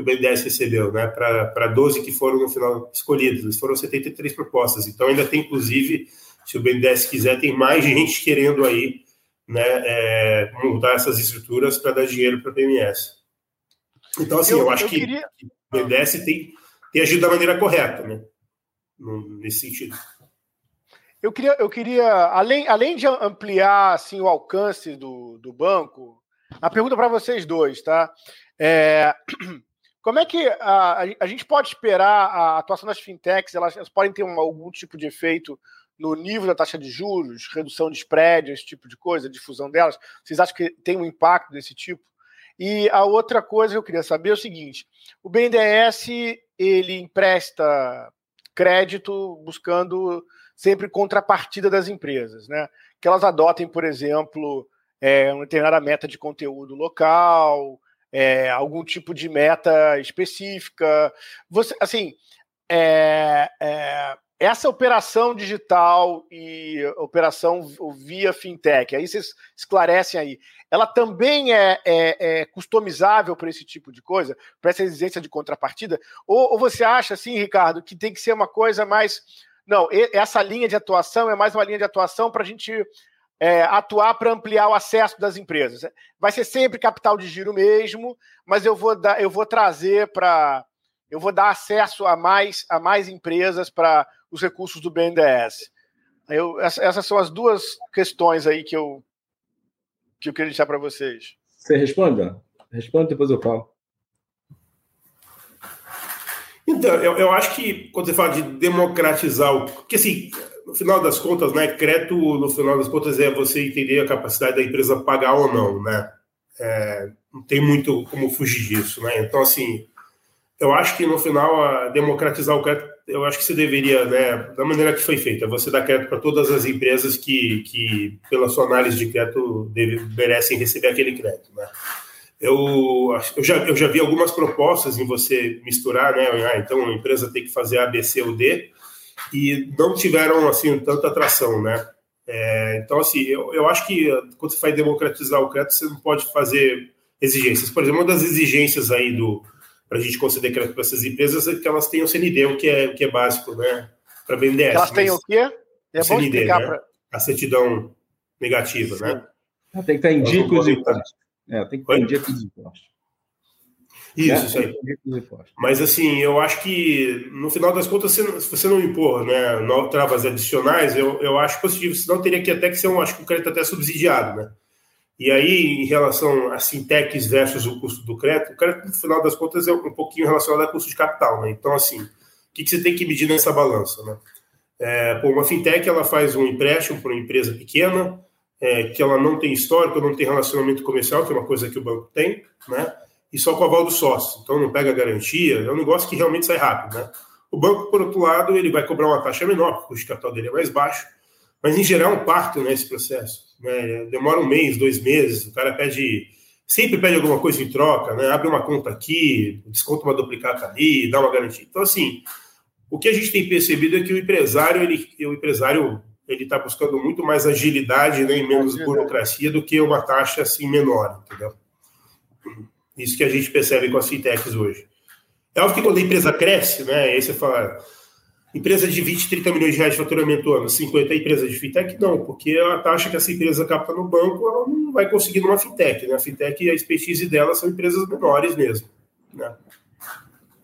S3: que o BNDES recebeu, né? para 12 que foram no final escolhidas. Foram 73 propostas. Então, ainda tem, inclusive, se o BNDES quiser, tem mais gente querendo aí né, é, montar essas estruturas para dar dinheiro para a PMS. Então, assim, eu, eu acho eu que, queria... que o BNDES tem, tem agido da maneira correta, né? Nesse sentido.
S2: Eu queria, eu queria além, além de ampliar assim, o alcance do, do banco, a pergunta para vocês dois, tá? É, como é que a, a gente pode esperar a atuação das fintechs? Elas, elas podem ter um, algum tipo de efeito no nível da taxa de juros, redução de spread, esse tipo de coisa, difusão delas? Vocês acham que tem um impacto desse tipo? E a outra coisa que eu queria saber é o seguinte: o BNDES ele empresta crédito buscando sempre contrapartida das empresas, né? Que elas adotem, por exemplo, é, uma determinada meta de conteúdo local, é, algum tipo de meta específica. Você, assim, é, é, essa operação digital e operação via fintech, aí vocês esclarecem aí, ela também é, é, é customizável para esse tipo de coisa, para essa exigência de contrapartida? Ou, ou, você acha, assim, Ricardo, que tem que ser uma coisa mais. Não, essa linha de atuação é mais uma linha de atuação para a gente é, atuar para ampliar o acesso das empresas. Vai ser sempre capital de giro mesmo, mas eu vou, dar, eu vou trazer para eu vou dar acesso a mais, a mais empresas para os recursos do BNDES. Eu, essas são as duas questões aí que eu, que eu queria deixar para vocês.
S1: Você responda? Responda, depois eu falo.
S3: Então, eu, eu acho que quando você fala de democratizar o. Porque, assim, no final das contas, né, crédito, no final das contas, é você entender a capacidade da empresa pagar ou não, né? É, não tem muito como fugir disso, né? Então, assim, eu acho que no final, democratizar o crédito, eu acho que você deveria, né, da maneira que foi feita, você dar crédito para todas as empresas que, que, pela sua análise de crédito, deve, merecem receber aquele crédito, né? Eu, eu, já, eu já vi algumas propostas em você misturar, né? Ah, então a empresa tem que fazer A, B, C ou D, e não tiveram, assim, tanta atração, né? É, então, assim, eu, eu acho que quando você vai democratizar o crédito, você não pode fazer exigências. Por exemplo, uma das exigências aí do para a gente conceder crédito para essas empresas é que elas tenham CND, o que é, o que é básico, né? Para BNDES.
S2: Elas têm o quê?
S3: É bom CND, né? Pra... A certidão negativa, Sim. né?
S1: Tem que estar em dia com os impostos. É, tem que estar em dia com os impostos.
S3: Isso, é, isso aí. Mas assim, eu acho que no final das contas, se você não impor né, travas adicionais, eu, eu acho positivo, senão teria que até que ser um, acho que o crédito até subsidiado, né? E aí, em relação a fintechs versus o custo do crédito, o crédito, no final das contas, é um pouquinho relacionado ao custo de capital. Né? Então, assim, o que, que você tem que medir nessa balança? Né? É, pô, uma fintech ela faz um empréstimo para uma empresa pequena, é, que ela não tem histórico, não tem relacionamento comercial, que é uma coisa que o banco tem, né? E só com o aval do sócio. Então, não pega garantia, é um negócio que realmente sai rápido. Né? O banco, por outro lado, ele vai cobrar uma taxa menor, porque o custo de capital dele é mais baixo, mas, em geral, é um parto nesse processo. Né? Demora um mês, dois meses, o cara pede, sempre pede alguma coisa em troca, né? abre uma conta aqui, desconta uma duplicata ali, dá uma garantia. Então, assim, o que a gente tem percebido é que o empresário, ele, o empresário ele está buscando muito mais agilidade né, e menos burocracia do que uma taxa assim menor, entendeu? Isso que a gente percebe com as fintechs hoje. É óbvio que quando a empresa cresce, né, aí você fala, Empresa de 20, 30 milhões de reais de faturamento ano, 50 empresas de fintech, não, porque a taxa que essa empresa capta no banco, ela não vai conseguir numa fintech, né? A fintech, a expertise dela são empresas menores mesmo, né?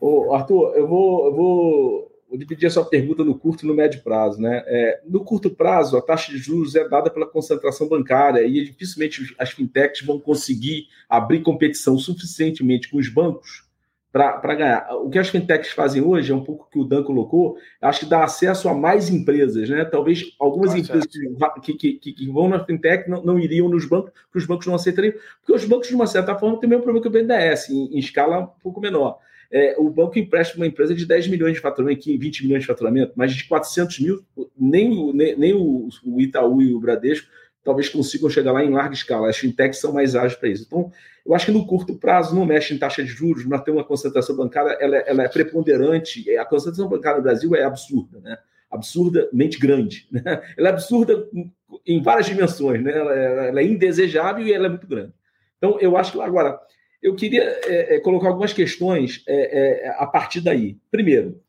S1: Ô, Arthur, eu vou, eu vou, vou dividir a sua pergunta no curto e no médio prazo, né? É, no curto prazo, a taxa de juros é dada pela concentração bancária e dificilmente as fintechs vão conseguir abrir competição suficientemente com os bancos para ganhar. O que as fintechs fazem hoje é um pouco que o Dan colocou, acho que dá acesso a mais empresas, né? Talvez algumas ah, empresas que, que, que, que, vão na fintech não, não, iriam nos bancos, porque os bancos não aceitariam, porque os bancos, de uma certa forma, têm o mesmo problema que o BNDES, em, em escala um pouco menor. É, o banco empresta uma empresa de 10 milhões de faturamento, 20 milhões de faturamento, mas de 400 mil, nem, nem, nem o, o Itaú e o Bradesco talvez consigam chegar lá em larga escala. As fintechs são mais ágeis para isso. Então, eu acho que no curto prazo não mexe em taxa de juros, nós temos uma concentração bancária, ela, ela, é preponderante. A concentração bancária no Brasil é absurda, né? absurdamente grande. Né? Ela é absurda em várias dimensões, né? ela, é, ela é indesejável e ela é muito grande. Então, eu acho que agora, eu queria é, é, colocar algumas questões é, é, a partir daí. Primeiro,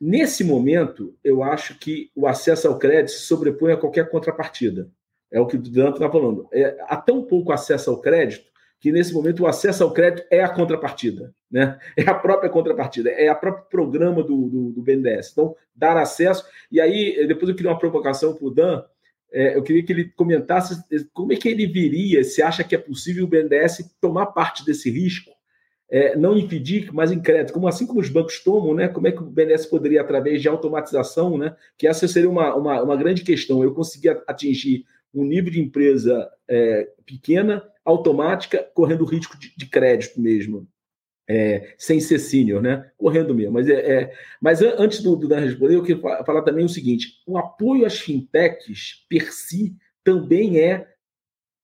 S1: nesse momento, eu acho que o acesso ao crédito se sobrepõe a qualquer contrapartida. É o que o Danto está falando. É, há tão pouco acesso ao crédito que, nesse momento, o acesso ao crédito é a contrapartida. Né? É a própria contrapartida, é a próprio programa do, do, do BNDES. Então, dar acesso. E aí, depois eu queria uma provocação para o Dan. É, eu queria que ele comentasse como é que ele viria, se acha que é possível o BNDES tomar parte desse risco, é, não impedir, mas em crédito, como assim como os bancos tomam, né? Como é que o BNDES poderia, através de automatização, né? Que essa seria uma, uma, uma grande questão. Eu conseguia atingir um nível de empresa é, pequena, automática, correndo risco de, de crédito mesmo. É, sem ser sênior, né? Correndo mesmo. Mas, é, é mas antes do, do Dan responder, eu queria falar também o seguinte: o apoio às fintechs, per si, também é,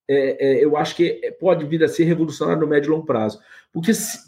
S1: é, é eu acho que pode vir a ser revolucionário no médio e longo prazo. Porque se,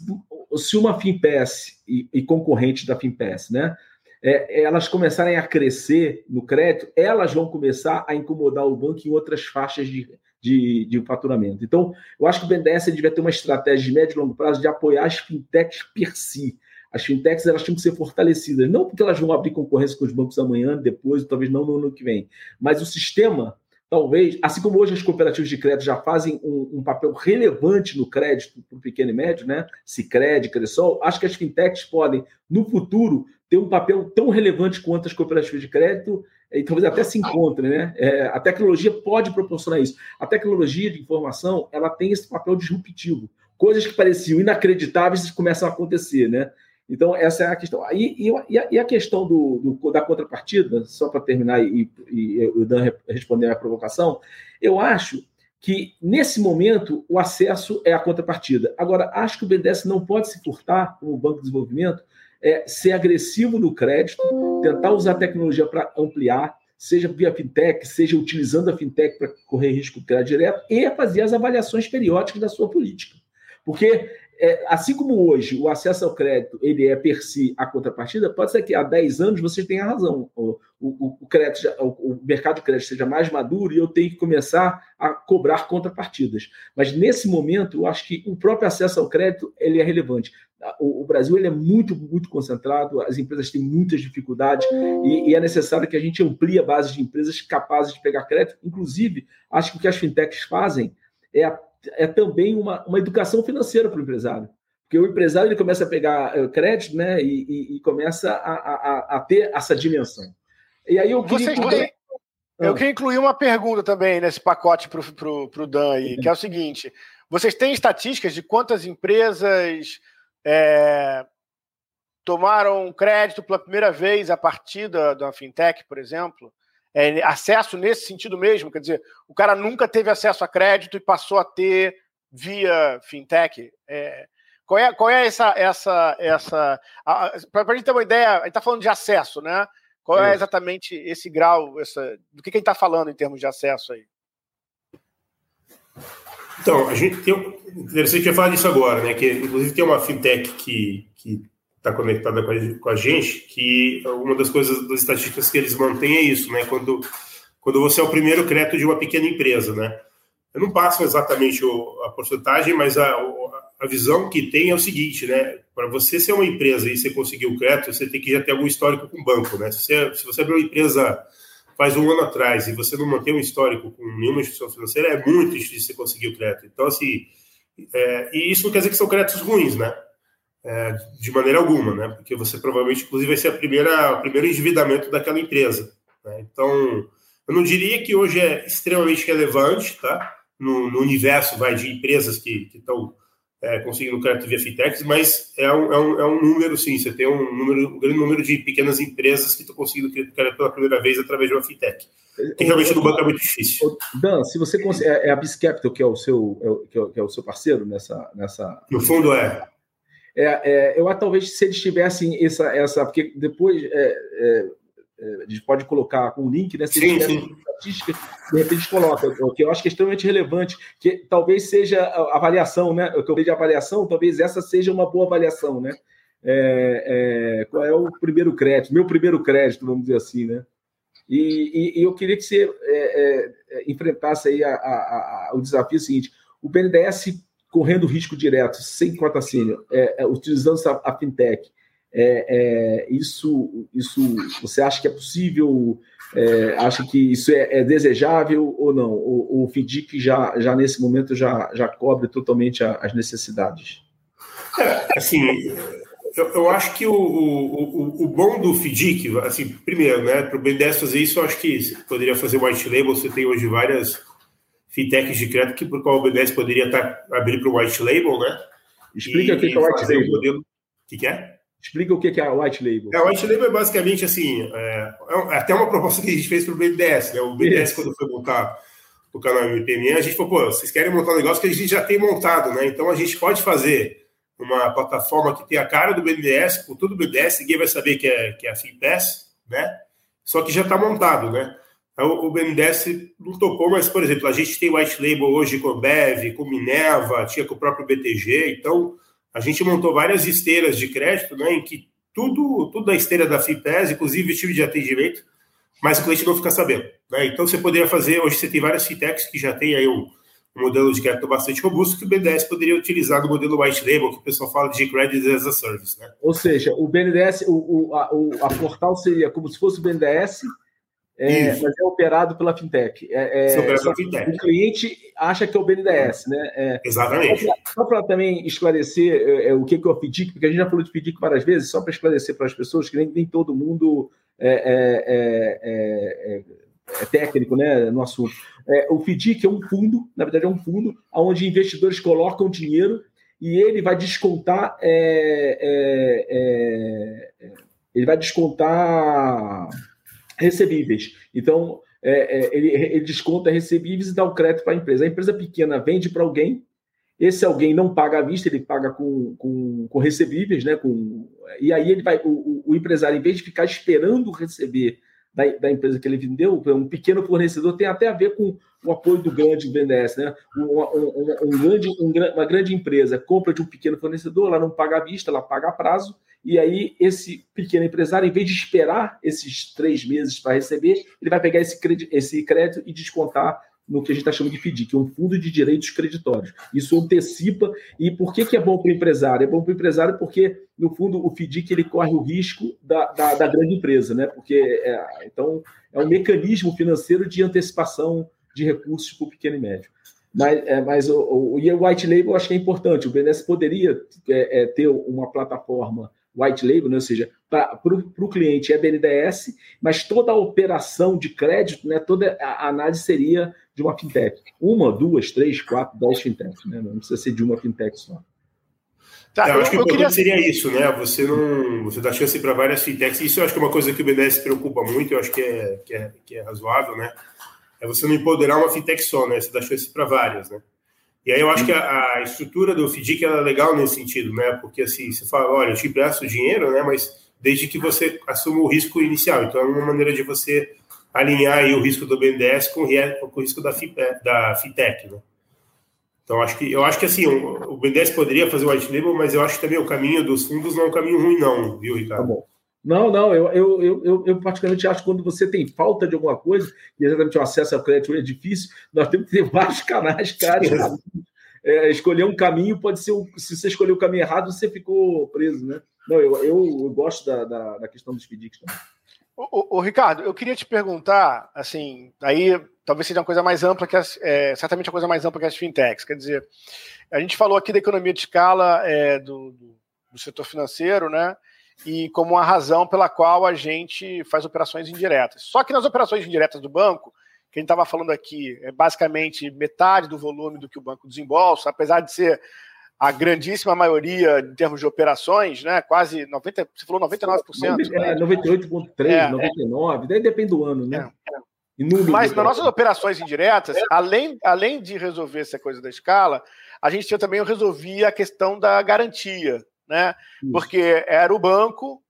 S1: se uma FinPass e, e concorrente da FinPass, né, é, elas começarem a crescer no crédito, elas vão começar a incomodar o banco em outras faixas de, de, de faturamento. Então, eu acho que o BNDES devia ter uma estratégia de médio e longo prazo de apoiar as fintechs per si. As fintechs elas tinham que ser fortalecidas, não porque elas vão abrir concorrência com os bancos amanhã, depois, talvez não no ano que vem, mas o sistema talvez, assim como hoje as cooperativas de crédito já fazem um, um papel relevante no crédito para o pequeno e médio, né? Cicred, Cressol, acho que as fintechs podem, no futuro, ter um papel tão relevante quanto as cooperativas de crédito e talvez até se encontrem, né? É, a tecnologia pode proporcionar isso. A tecnologia de informação, ela tem esse papel disruptivo. Coisas que pareciam inacreditáveis começam a acontecer, né? Então, essa é a questão. E, e, e a questão do, do, da contrapartida, só para terminar e, e, o Dan responder à provocação, eu acho que, nesse momento, o acesso é a contrapartida. Agora, acho que o BNDES não pode se furtar, como Banco de Desenvolvimento, é, ser agressivo no crédito, tentar usar a tecnologia para ampliar, seja via fintech, seja utilizando a fintech para correr risco de crédito direto, e fazer as avaliações periódicas da sua política. Porque é, assim como hoje o acesso ao crédito ele é per si a contrapartida, pode ser que há 10 anos vocês tenham razão. O, o, o, crédito, o, o mercado de crédito seja mais maduro e eu tenho que começar a cobrar contrapartidas. Mas nesse momento, eu acho que o próprio acesso ao crédito ele é relevante. O, Brasil ele é muito, muito concentrado, as empresas têm muitas dificuldades e, e é necessário que a gente amplie a base de empresas capazes de pegar crédito. Inclusive, acho que o que as fintechs fazem é é também uma, uma educação financeira para o empresário. Porque o empresário ele começa a pegar eh, crédito né, e, e, e começa a, a, a, ter essa dimensão. E aí eu queria.
S2: Vocês Eu queria incluir uma pergunta também nesse pacote para o Dan aí, que é o seguinte: vocês têm estatísticas de quantas empresas é, tomaram crédito pela primeira vez a partir da, da fintech, por exemplo? É, acesso nesse sentido mesmo, quer dizer, o cara nunca teve acesso a crédito e passou a ter via fintech. É, qual é, qual é essa. essa, essa Para a gente ter uma ideia, a gente está falando de acesso, né? Qual é exatamente esse grau, essa, do que, que a gente está falando em termos de acesso aí?
S3: Então, a gente tem. Interessante eu falar disso agora, né? Que inclusive tem uma fintech que, que está conectada com a, com a, gente, que uma das coisas, das estatísticas que eles mantêm é isso, né? Quando, quando você é o primeiro crédito de uma pequena empresa, né? Eu não passo exatamente o, a porcentagem, mas a, a visão que tem é o seguinte, né? Para você ser uma empresa e você conseguir o crédito, você tem que já ter algum histórico com o banco, né? Se você, se você abriu uma empresa faz um ano atrás e você não mantém um histórico com nenhuma instituição financeira, é muito difícil você conseguir o crédito. Então, assim, é, e isso não quer dizer que são créditos ruins, né? É, de maneira alguma, né? Porque você provavelmente, inclusive, vai ser a primeira, o primeiro endividamento daquela empresa. Né? Então, eu não diria que hoje é extremamente relevante, tá? No, no universo vai de empresas que estão é, conseguindo crédito via fintechs, mas é um, é, um, é um número, sim. Você tem um, número, um grande número de pequenas empresas que estão conseguindo crédito pela primeira vez através de uma fintech. Que realmente no banco é muito difícil.
S1: Dan, se você é, é a Biscapital que é o seu é que, é o, que é o seu parceiro nessa nessa.
S3: No fundo é.
S1: É, é, eu talvez se eles tivessem essa, essa porque depois é, é, é a gente pode colocar com um link, né? Se eles sim, sim. estatística, de repente eles colocam, o que eu acho que é extremamente relevante, que talvez seja a avaliação, né? O que eu vejo de avaliação, talvez essa seja uma boa avaliação, né? É, qual é o primeiro crédito, meu primeiro crédito, vamos dizer assim, né? E, e, e eu queria que você enfrentasse aí a, a, a, o desafio seguinte: o BNDES correndo risco direto, sem sênior, é, é, utilizando a, fintech, é, é, isso, isso você acha que é possível? É, acha que isso é, é, desejável ou não? O, o FIDIC já, já nesse momento já, já cobre totalmente a, as necessidades?
S3: Assim, eu, eu, acho que o, o, o, bom do FIDIC, assim, primeiro, né, para o BNDES fazer isso, eu acho que poderia fazer white label, você tem hoje várias fintechs de crédito que por qual o BNDES poderia estar tá, abrir para o white label, né?
S1: Explica o que, que é white label. O
S3: que, que é?
S1: Explica o que é a white label.
S3: É, o white label é basicamente assim, é, é até uma proposta que a gente fez para o BNDES, né? O BNDES, quando foi montar o canal MPMN, a gente falou, pô, vocês querem montar um negócio que a gente já tem montado, né? Então a gente pode fazer uma plataforma que tem a cara do BNDES, com tudo o BNDES, ninguém vai saber que é, que é a FinPass, né? Só que já está montado, né? O BNDES não tocou, mas, por exemplo, a gente tem white label hoje com a Bev, com Minerva, tinha com o próprio BTG, então a gente montou várias esteiras de crédito, né, em que tudo, tudo da esteira da FIPES, inclusive o time de atendimento, mas o cliente não fica sabendo. Né? Então você poderia fazer, hoje você tem várias fintechs que já tem aí um, um modelo de crédito bastante robusto que o BNDES poderia utilizar no modelo white label, que o pessoal fala de credit as a service. Né?
S1: Ou seja, o BNDES, o, o, a, o, a portal seria como se fosse o BNDES, é, mas é operado pela fintech. É, é, pela fintech. O cliente acha que é o BNDES, né? É,
S3: Exatamente.
S1: Só para também esclarecer é, é, o que, que é o FDIC, porque a gente já falou de FDIC várias vezes, só para esclarecer para as pessoas que nem, nem todo mundo é, é técnico né, no assunto. o FDIC é um fundo, na verdade é um fundo, onde investidores colocam dinheiro e ele vai descontar ele vai descontar recebíveis. Então, é, é, ele, ele, desconta recebíveis e dá o crédito para a empresa. A empresa pequena vende para alguém, esse alguém não paga à vista, ele paga com, com, com recebíveis, né? Com, e aí ele vai, o, o, empresário, em vez de ficar esperando receber da, da, empresa que ele vendeu, um pequeno fornecedor tem até a ver com o apoio do grande BNDES, né? Um, um, um grande, uma grande empresa compra de um pequeno fornecedor, ela não paga à vista, ela paga a prazo, e aí, esse pequeno empresário, em vez de esperar esses três meses para receber, ele vai pegar esse crédito, esse crédito e descontar no que a gente está chamando de FDIC, que é um fundo de direitos creditórios. Isso antecipa. E por que, que é bom para o empresário? É bom para o empresário porque, no fundo, o FDIC ele corre o risco da, da, da grande empresa, né? Porque é, então é um mecanismo financeiro de antecipação de recursos para o pequeno e médio. Mas, é, mas o, o, o white label eu acho que é importante. O BNDES poderia é, é, ter uma plataforma white label, né? ou seja, para o cliente é BNDES, mas toda a operação de crédito, né, toda a análise seria de uma fintech. Uma, duas, três, quatro, dez fintechs, né? não precisa ser de uma fintech só.
S3: Tá, eu, eu acho que o queria... seria isso, né? Você não, você dá chance para várias fintechs. Isso eu acho que é uma coisa que o BNDES preocupa muito. Eu acho que é, que é, que é razoável, né? É você não empoderar uma fintech só, né? Você dá chance para várias, né? E aí eu acho que a, a estrutura do FDIC é legal nesse sentido, né? Porque assim, você fala, olha, eu te empresto dinheiro, né? Mas desde que você assuma o risco inicial. Então é uma maneira de você alinhar o risco do BNDES com, com o risco da, FIPE, da FITEC, né? Então acho que eu acho que assim, o, o BNDES poderia fazer o white label, mas eu acho que também o caminho dos fundos não é um caminho ruim, não, viu, Ricardo? Tá bom.
S1: Não, não, eu, eu, eu, eu, eu particularmente acho que quando você tem falta de alguma coisa, e exatamente o acesso ao crédito é difícil, nós temos que ter vários canais, cara. É, escolher um caminho pode ser. Se você escolher o caminho errado, você ficou preso, né? Não, eu, eu, eu gosto da, da, da, questão dos FDICs também.
S2: Ô, ô, Ricardo, eu queria te perguntar, assim, aí talvez seja uma coisa mais ampla que as, é, certamente uma coisa mais ampla que as fintechs. Quer dizer, a gente falou aqui da economia de escala é, do, do, do setor financeiro, né? E como uma razão pela qual a gente faz operações indiretas. Só que nas operações indiretas do banco, que a gente estava falando aqui, é basicamente metade do volume do que o banco desembolsa, apesar de ser a grandíssima maioria em termos de operações, né? Quase 90, você falou 99%.
S1: É, 98,3, é, 99, é. daí depende do ano, né? É, é.
S2: Mas nas nossas operações indiretas, além, além de resolver essa coisa da escala, a gente também resolvia a questão da garantia né? Porque era o banco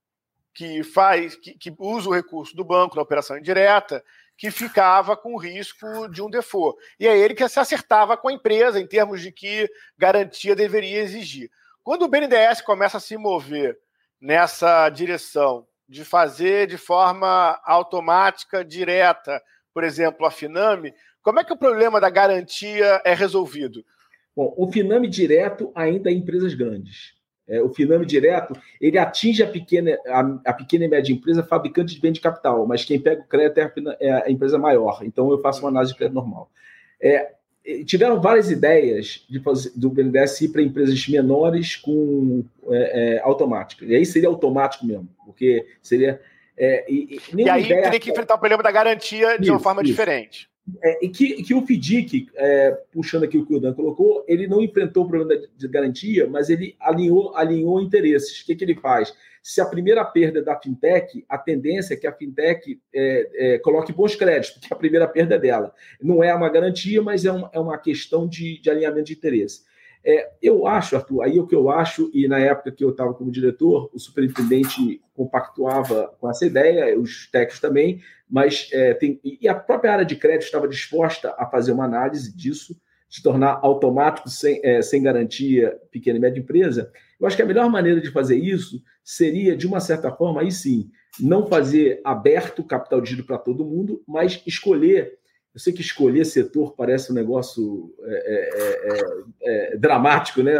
S2: que faz, que, que, usa o recurso do banco na operação indireta, que ficava com o risco de um default. E é ele que se acertava com a empresa em termos de que garantia deveria exigir. Quando o BNDES começa a se mover nessa direção de fazer de forma automática, direta, por exemplo, a Finame, como é que o problema da garantia é resolvido?
S1: Bom, o Finame direto ainda é empresas grandes. É, o Finame direto, ele atinge a pequena, a, a, pequena e média empresa fabricante de bem de capital, mas quem pega o crédito é a, é empresa maior. Então, eu faço uma análise de crédito normal. É, tiveram várias ideias de do BNDES ir para empresas menores com é, é, automática. E aí seria automático mesmo, porque seria...
S2: É, e, e, e aí teria que enfrentar o problema da garantia de isso, uma forma isso. diferente.
S1: É, e que, que o FDIC, é, puxando aqui o que o Dan colocou, ele não enfrentou o problema de garantia, mas ele alinhou, alinhou interesses. O que, que ele faz? Se a primeira perda é da fintech, a tendência é que a fintech é, é, coloque bons créditos, porque a primeira perda é dela. Não é uma garantia, mas é uma, é uma questão de, de alinhamento de interesse. É, eu acho, Arthur, aí o que eu acho, e na época que eu estava como diretor, o superintendente compactuava com essa ideia, os técnicos também, mas é, tem, e a própria área de crédito estava disposta a fazer uma análise disso, se tornar automático, sem, é, sem garantia, pequena e média empresa, eu acho que a melhor maneira de fazer isso seria, de uma certa forma, aí sim, não fazer aberto capital de giro para todo mundo, mas escolher. Eu sei que escolher setor parece um negócio é, é, é, é dramático, né?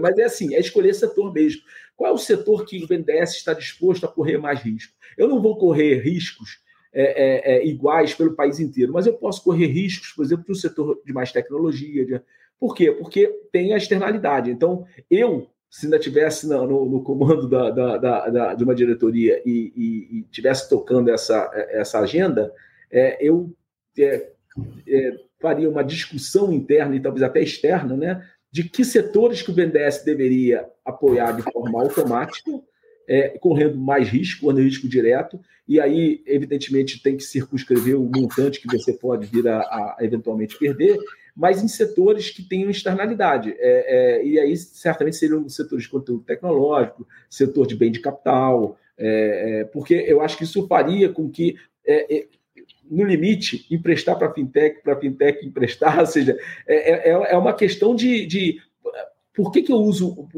S1: Mas é assim, é escolher setor mesmo. Qual é o setor que o BNDES está disposto a correr mais risco? Eu não vou correr riscos é, é, é, iguais pelo país inteiro, mas eu posso correr riscos, por exemplo, no setor de mais tecnologia. De... Por quê? Porque tem a externalidade. Então, eu, se ainda tivesse no, no, no comando da, da, da, de uma diretoria e, e, e tivesse tocando essa, essa agenda, é, eu é, é, faria uma discussão interna e talvez até externa, né, de que setores que o BNDES deveria apoiar de forma automática, é, correndo mais risco, correndo risco direto, e aí, evidentemente, tem que circunscrever o montante que você pode vir a, a eventualmente perder, mas em setores que tenham externalidade. É, é, e aí, certamente, seriam setores de conteúdo tecnológico, setor de bem de capital, é, é porque eu acho que isso faria com que é, no limite, emprestar para fintech, para fintech emprestar, ou seja, é, é, é uma questão de, de por que, que eu uso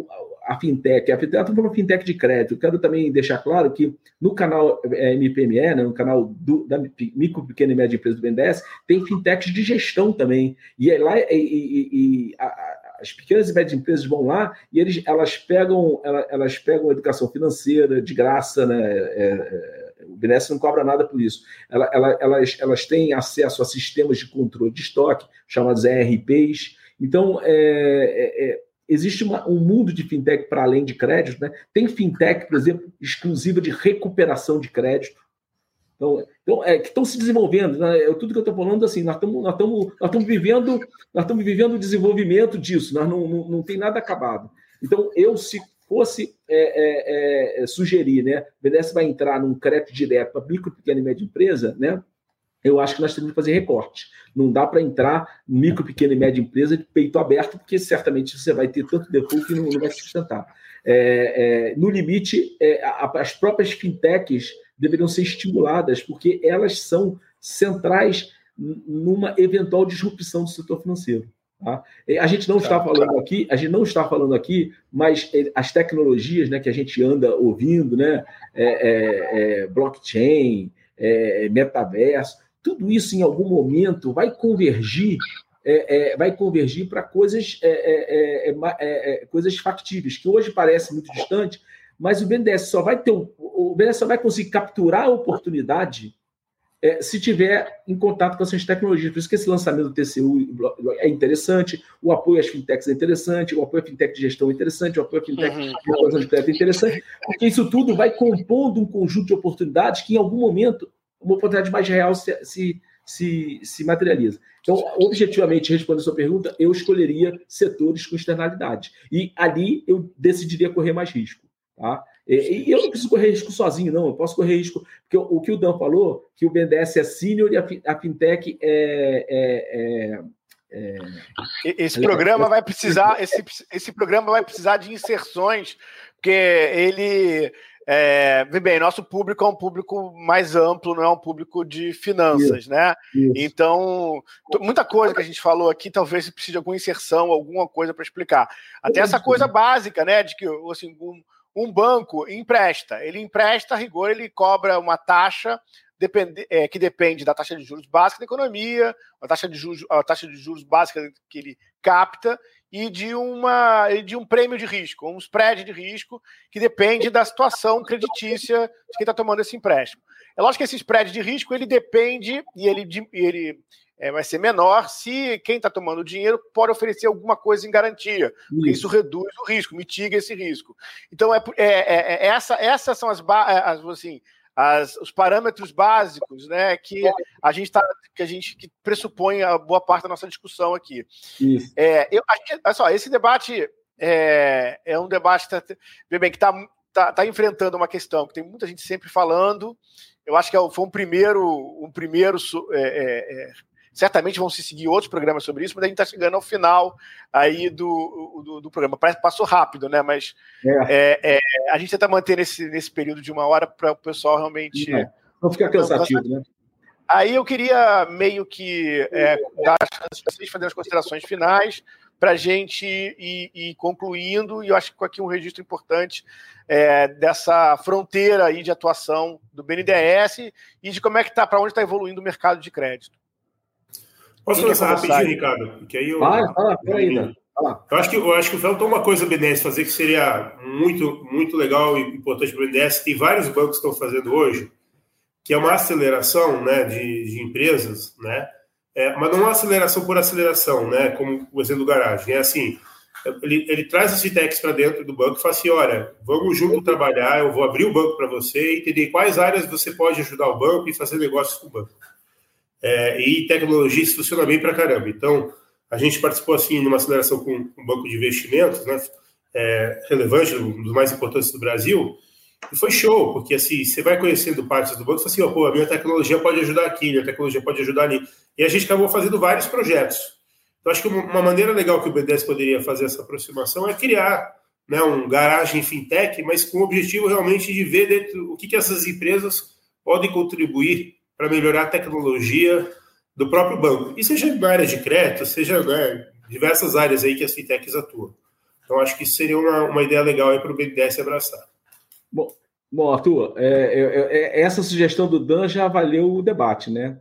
S1: a fintech? A fintech, estou falando fintech de crédito. Quero também deixar claro que no canal MPME, né, no canal do, da micro, pequena e média empresa do BNDES, tem fintechs de gestão também. E é lá e, e, e a, as pequenas e médias empresas vão lá e eles, elas pegam elas pegam educação financeira de graça, né? É, é, o BNDES não cobra nada por isso. Ela, ela, elas, elas têm acesso a sistemas de controle de estoque, chamados ERPs. Então, é, é, é, existe uma, um mundo de fintech para além de crédito. Né? Tem fintech, por exemplo, exclusiva de recuperação de crédito. Então, então é, que estão se desenvolvendo. Né? É tudo que eu estou falando, assim, nós estamos vivendo nós vivendo o desenvolvimento disso. Nós não, não, não tem nada acabado. Então, eu, se fosse é, é, é, sugerir, né, o BNDES vai entrar num crédito direto para micro, pequena e média empresa, né, eu acho que nós temos que fazer recorte. Não dá para entrar micro, pequena e média empresa de peito aberto, porque certamente você vai ter tanto default que não, não vai se sustentar. É, é, no limite, é, as próprias fintechs deveriam ser estimuladas, porque elas são centrais numa eventual disrupção do setor financeiro. Tá? A gente não está falando aqui, a gente não está falando aqui, mas é, as tecnologias né, que a gente anda ouvindo, né, é, é, é, blockchain, é, metaverso, tudo isso em algum momento vai convergir, é, vai convergir para coisas, coisas factíveis, que hoje parece muito distante, mas o BNDES só vai ter o BNDES só vai conseguir capturar a oportunidade é, se tiver em contato com essas tecnologias. Por isso que esse lançamento do TCU é interessante, o apoio às fintechs é interessante, o apoio à fintech de gestão é interessante, o apoio à fintech uhum. de de crédito é interessante, porque isso tudo vai compondo um conjunto de oportunidades que, em algum momento, uma oportunidade mais real se, se, se, se materializa. Então, objetivamente, respondendo a sua pergunta, eu escolheria setores com externalidade. E ali eu decidiria correr mais risco. Tá? E, eu não preciso correr risco sozinho, não. Eu posso correr risco. Porque o, o que o Dan falou, que o BNDES é sênior e a, a fintech é, é, é
S2: é... Esse programa vai precisar, esse, esse programa vai precisar de inserções, porque ele é, bem, nosso público é um público mais amplo, não é um público de finanças, isso, né? Isso. Então, muita coisa que a gente falou aqui, talvez precise de alguma inserção, alguma coisa para explicar. Até essa coisa básica, né? De que assim, um, um banco empresta. Ele empresta, a rigor, ele cobra uma taxa depende, é, que depende da taxa de juros básica da economia, a taxa de juros, a taxa de juros básica que ele capta e de, uma, de um prêmio de risco, um spread de risco que depende da situação creditícia de quem está tomando esse empréstimo. É lógico que esse spread de risco ele depende e ele, ele é, vai ser menor se quem está tomando o dinheiro pode oferecer alguma coisa em garantia. Isso. isso reduz o risco, mitiga esse risco. Então, é, é, é, é essa, essas são as, as assim, as, os parâmetros básicos né, que a gente tá, que a gente que pressupõe a boa parte da nossa discussão aqui. Isso. É, eu, olha só, esse debate é, é um debate que está tá, tá, tá enfrentando uma questão que tem muita gente sempre falando. Eu acho que é foi um primeiro, um primeiro é, é, certamente vão se seguir outros programas sobre isso, mas a gente está chegando ao final aí do, do, do, programa. Parece que passou rápido, né? Mas é. É, é, a gente tenta manter nesse, nesse período de uma hora para o pessoal realmente.
S1: Não, não ficar cansativo, né?
S2: Aí eu queria meio que é, dar a chance para vocês fazerem as considerações finais para a gente ir, ir, concluindo, e eu acho que aqui um registro importante é, dessa fronteira aí de atuação do BNDES e de como é que está, para onde está evoluindo o mercado de crédito.
S3: Posso começar rapidinho, Ricardo? Porque aí eu.
S1: Vai, fala, ainda.
S3: Eu acho que eu acho que falta uma coisa o BNDES fazer que seria muito muito legal e importante para o BNDES. Tem vários bancos que estão fazendo hoje, que é uma aceleração, né, de, de empresas, né, é, mas não é uma aceleração por aceleração, né, como o exemplo do garagem. É assim, ele, ele traz as fintechs para dentro do banco e fala assim, olha, vamos junto trabalhar, eu vou abrir o banco para você e entender quais áreas você pode ajudar o banco e fazer negócios com o banco. É, e tecnologia isso funciona bem para caramba. Então, a gente participou assim numa aceleração com um banco de investimentos, né, é, relevante, um dos mais importantes do Brasil, e foi show, porque assim, você vai conhecendo partes do banco e fala assim, oh, pô, a minha tecnologia pode ajudar aqui, a tecnologia pode ajudar ali. E a gente acabou fazendo vários projetos. Então, acho que uma maneira legal que o B10 poderia fazer essa aproximação é criar né, um garagem fintech, mas com o objetivo realmente de ver dentro, o que, que essas empresas podem contribuir para melhorar a tecnologia do próprio banco. E seja na área de crédito, seja né, diversas áreas aí que as fintechs atuam. Então, acho que seria uma, uma ideia legal para o BNDES abraçar.
S1: Bom, bom Arthur, é, é, é, essa sugestão do Dan já valeu o debate, né?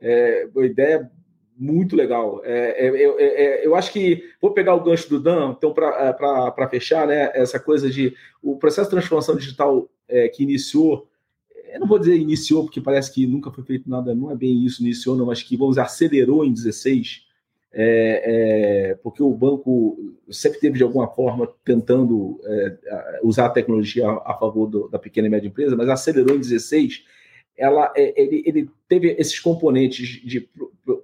S1: É uma ideia muito legal. É, é, é, eu acho que vou pegar o gancho do Dan, então, para fechar, né? Essa coisa de o processo de transformação digital que iniciou eu não vou dizer iniciou, porque parece que nunca foi feito nada, não é bem isso, iniciou, não, mas que, vamos acelerou em 16, é, é, porque o banco sempre teve, de alguma forma, tentando é, usar a tecnologia a, a favor do, da pequena e média empresa, mas acelerou em 16, ela, é, ele, ele teve esses componentes de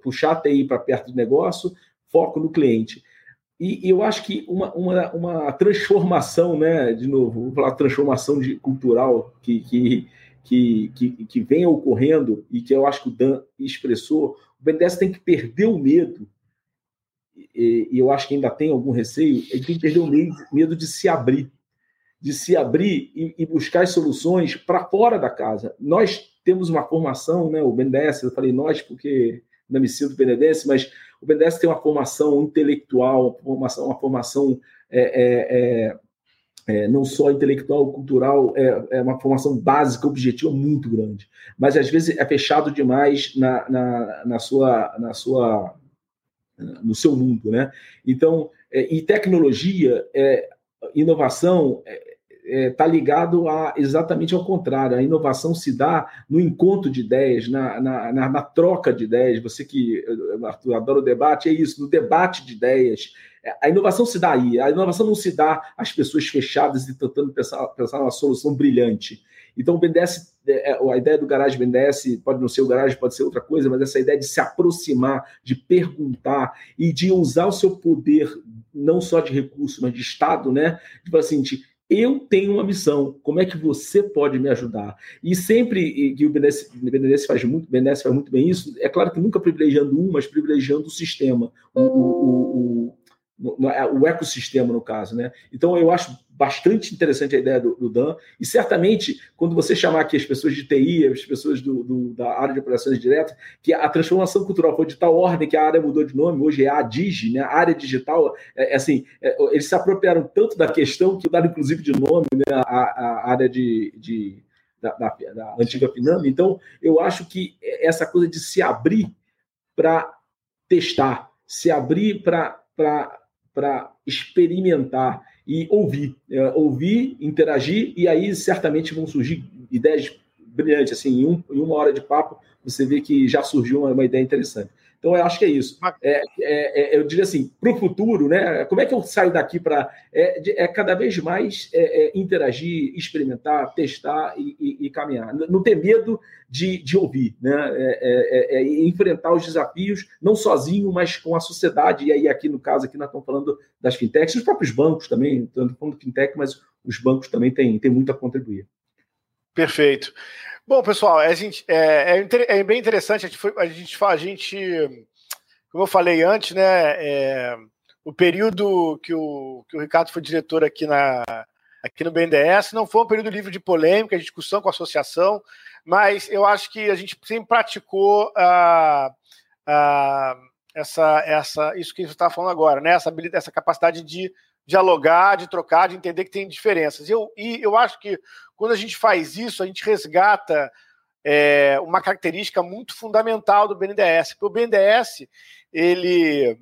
S1: puxar a TI para perto do negócio, foco no cliente. E, e, eu acho que uma, uma, uma transformação, né, de novo, vou falar transformação de, cultural que, que que, que, que vem ocorrendo e que eu acho que o Dan expressou, o BNDES tem que perder o medo, e, e eu acho que ainda tem algum receio, ele tem que perder o medo, medo de se abrir, de se abrir e, e buscar as soluções para fora da casa. Nós temos uma formação, né, o BNDES, eu falei nós porque não me sinto BNDES, mas o BNDES tem uma formação intelectual, uma formação, uma formação é, é, é, é, não só intelectual, cultural, é, é, uma formação básica, objetiva muito grande. Mas às vezes é fechado demais na, na, na sua, na sua, no seu mundo, né? Então, é, e tecnologia, é, inovação está é, é, tá ligado a exatamente ao contrário. A inovação se dá no encontro de ideias, na, na, na, na troca de ideias. Você que Arthur, adora o debate, é isso, no debate de ideias. A inovação se dá aí. A inovação não se dá às pessoas fechadas e tentando pensar, pensar numa solução brilhante. Então, o BNDES, é, a ideia do garagem BNDES pode não ser o garagem, pode ser outra coisa, mas essa ideia de se aproximar, de perguntar e de usar o seu poder, não só de recurso, mas de Estado, né? Tipo assim, de, eu tenho uma missão, como é que você pode me ajudar? E sempre que o BNDES, faz muito, faz muito bem isso, é claro que nunca privilegiando um, mas privilegiando o sistema, o, o, o o ecossistema, no caso. Né? Então, eu acho bastante interessante a ideia do, do, Dan, e certamente, quando você chamar aqui as pessoas de TI, as pessoas do, do, da área de operações diretas, que a transformação cultural foi de tal ordem que a área mudou de nome, hoje é a DIGI, né? a área digital, é, é assim, é, eles se apropriaram tanto da questão que mudaram, inclusive, de nome, né? a, a área de, de da, da, da, antiga Finame. Então, eu acho que essa coisa de se abrir para testar, se abrir para para experimentar e ouvir, é, ouvir, interagir, e aí certamente vão surgir ideias brilhantes. Assim, em, um, em uma hora de papo, você vê que já surgiu uma, uma ideia interessante. Então, eu acho que é isso. É, é, é, eu diria assim, para o futuro, né? Como é que eu saio daqui para. É, é, cada vez mais é, é, interagir, experimentar, testar e, e, e, caminhar. Não ter medo de, de ouvir, né? Enfrentar os desafios, não sozinho, mas com a sociedade. E aí, aqui no caso, aqui nós estamos falando das fintechs, os próprios bancos também, estamos falando fintech, mas os bancos também têm, têm muito a contribuir.
S2: Perfeito. Bom, pessoal, a gente, é, é, é bem interessante. A gente, foi, a gente, a gente, como eu falei antes, né? É, o período que o, que o Ricardo foi diretor aqui na, aqui no BNDES. Não foi um período livre de polêmica, de discussão com a associação, mas eu acho que a gente sempre praticou uh, uh, essa, essa, isso que você está falando agora, né? essa, essa capacidade de dialogar, de trocar, de entender que tem diferenças. Eu, e eu acho que quando a gente faz isso, a gente resgata é, uma característica muito fundamental do BNDES. Porque o BNDES, ele.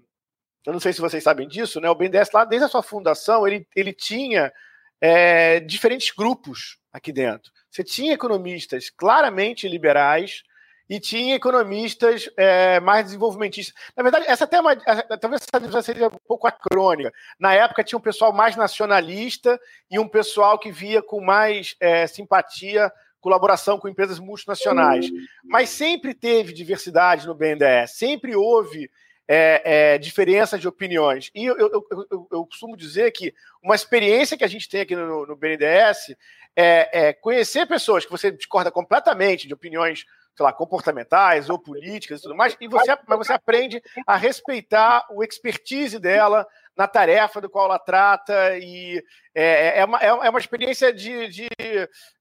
S2: Eu não sei se vocês sabem disso, né? O BNDES, lá desde a sua fundação, ele, ele tinha é, diferentes grupos aqui dentro. Você tinha economistas claramente liberais e tinha economistas é, mais desenvolvimentistas. Na verdade, essa até é uma, talvez essa divisão seja um pouco acrônica. Na época tinha um pessoal mais nacionalista e um pessoal que via com mais é, simpatia colaboração com empresas multinacionais. Mas sempre teve diversidade no BNDES, sempre houve é, é, de opiniões. E eu, eu, eu, eu, costumo dizer que uma experiência que a gente tem aqui no, no BNDES é, é, conhecer pessoas que você discorda completamente de opiniões sei lá, comportamentais ou políticas e tudo mais, e você, mas você aprende a respeitar o expertise dela na tarefa do qual ela trata, e é, é, uma, é uma experiência de, de,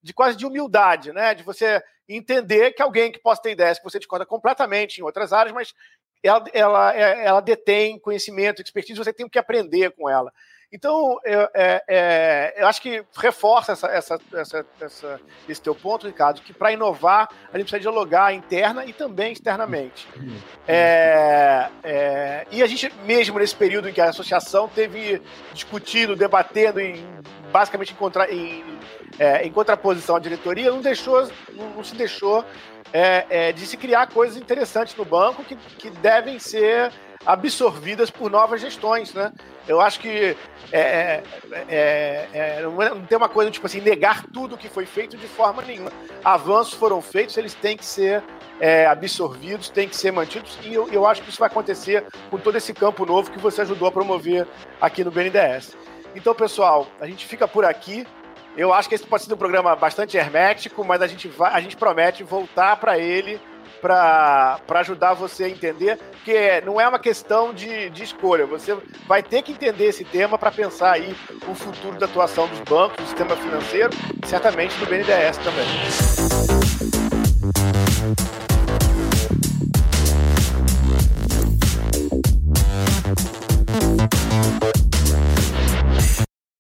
S2: de quase de humildade, né? De você entender que alguém que possa ter ideias que você discorda completamente em outras áreas, mas ela, ela, ela detém conhecimento, expertise, você tem que aprender com ela. Então, eu, é, é, eu acho que reforça essa, essa, essa, essa, esse teu ponto, Ricardo, que para inovar a gente precisa dialogar interna e também externamente. É, é, e a gente, mesmo nesse período em que a associação teve discutido, debatendo, em, basicamente em, contra, em, é, em contraposição à diretoria, não, deixou, não, não se deixou é, de se criar coisas interessantes no banco que, que devem ser absorvidas por novas gestões, né? Eu acho que é, é, é, é não tem uma coisa tipo assim negar tudo que foi feito de forma nenhuma. Avanços foram feitos, eles têm que ser é, absorvidos, têm que ser mantidos e eu, eu acho que isso vai acontecer com todo esse campo novo que você ajudou a promover aqui no BNDES. Então, pessoal, a gente fica por aqui. Eu acho que esse pode ser um programa bastante hermético, mas a gente, vai, a gente promete voltar para ele para ajudar você a entender, porque é, não é uma questão de, de escolha. Você vai ter que entender esse tema para pensar aí o futuro da atuação dos bancos, do sistema financeiro, certamente do BNDES também.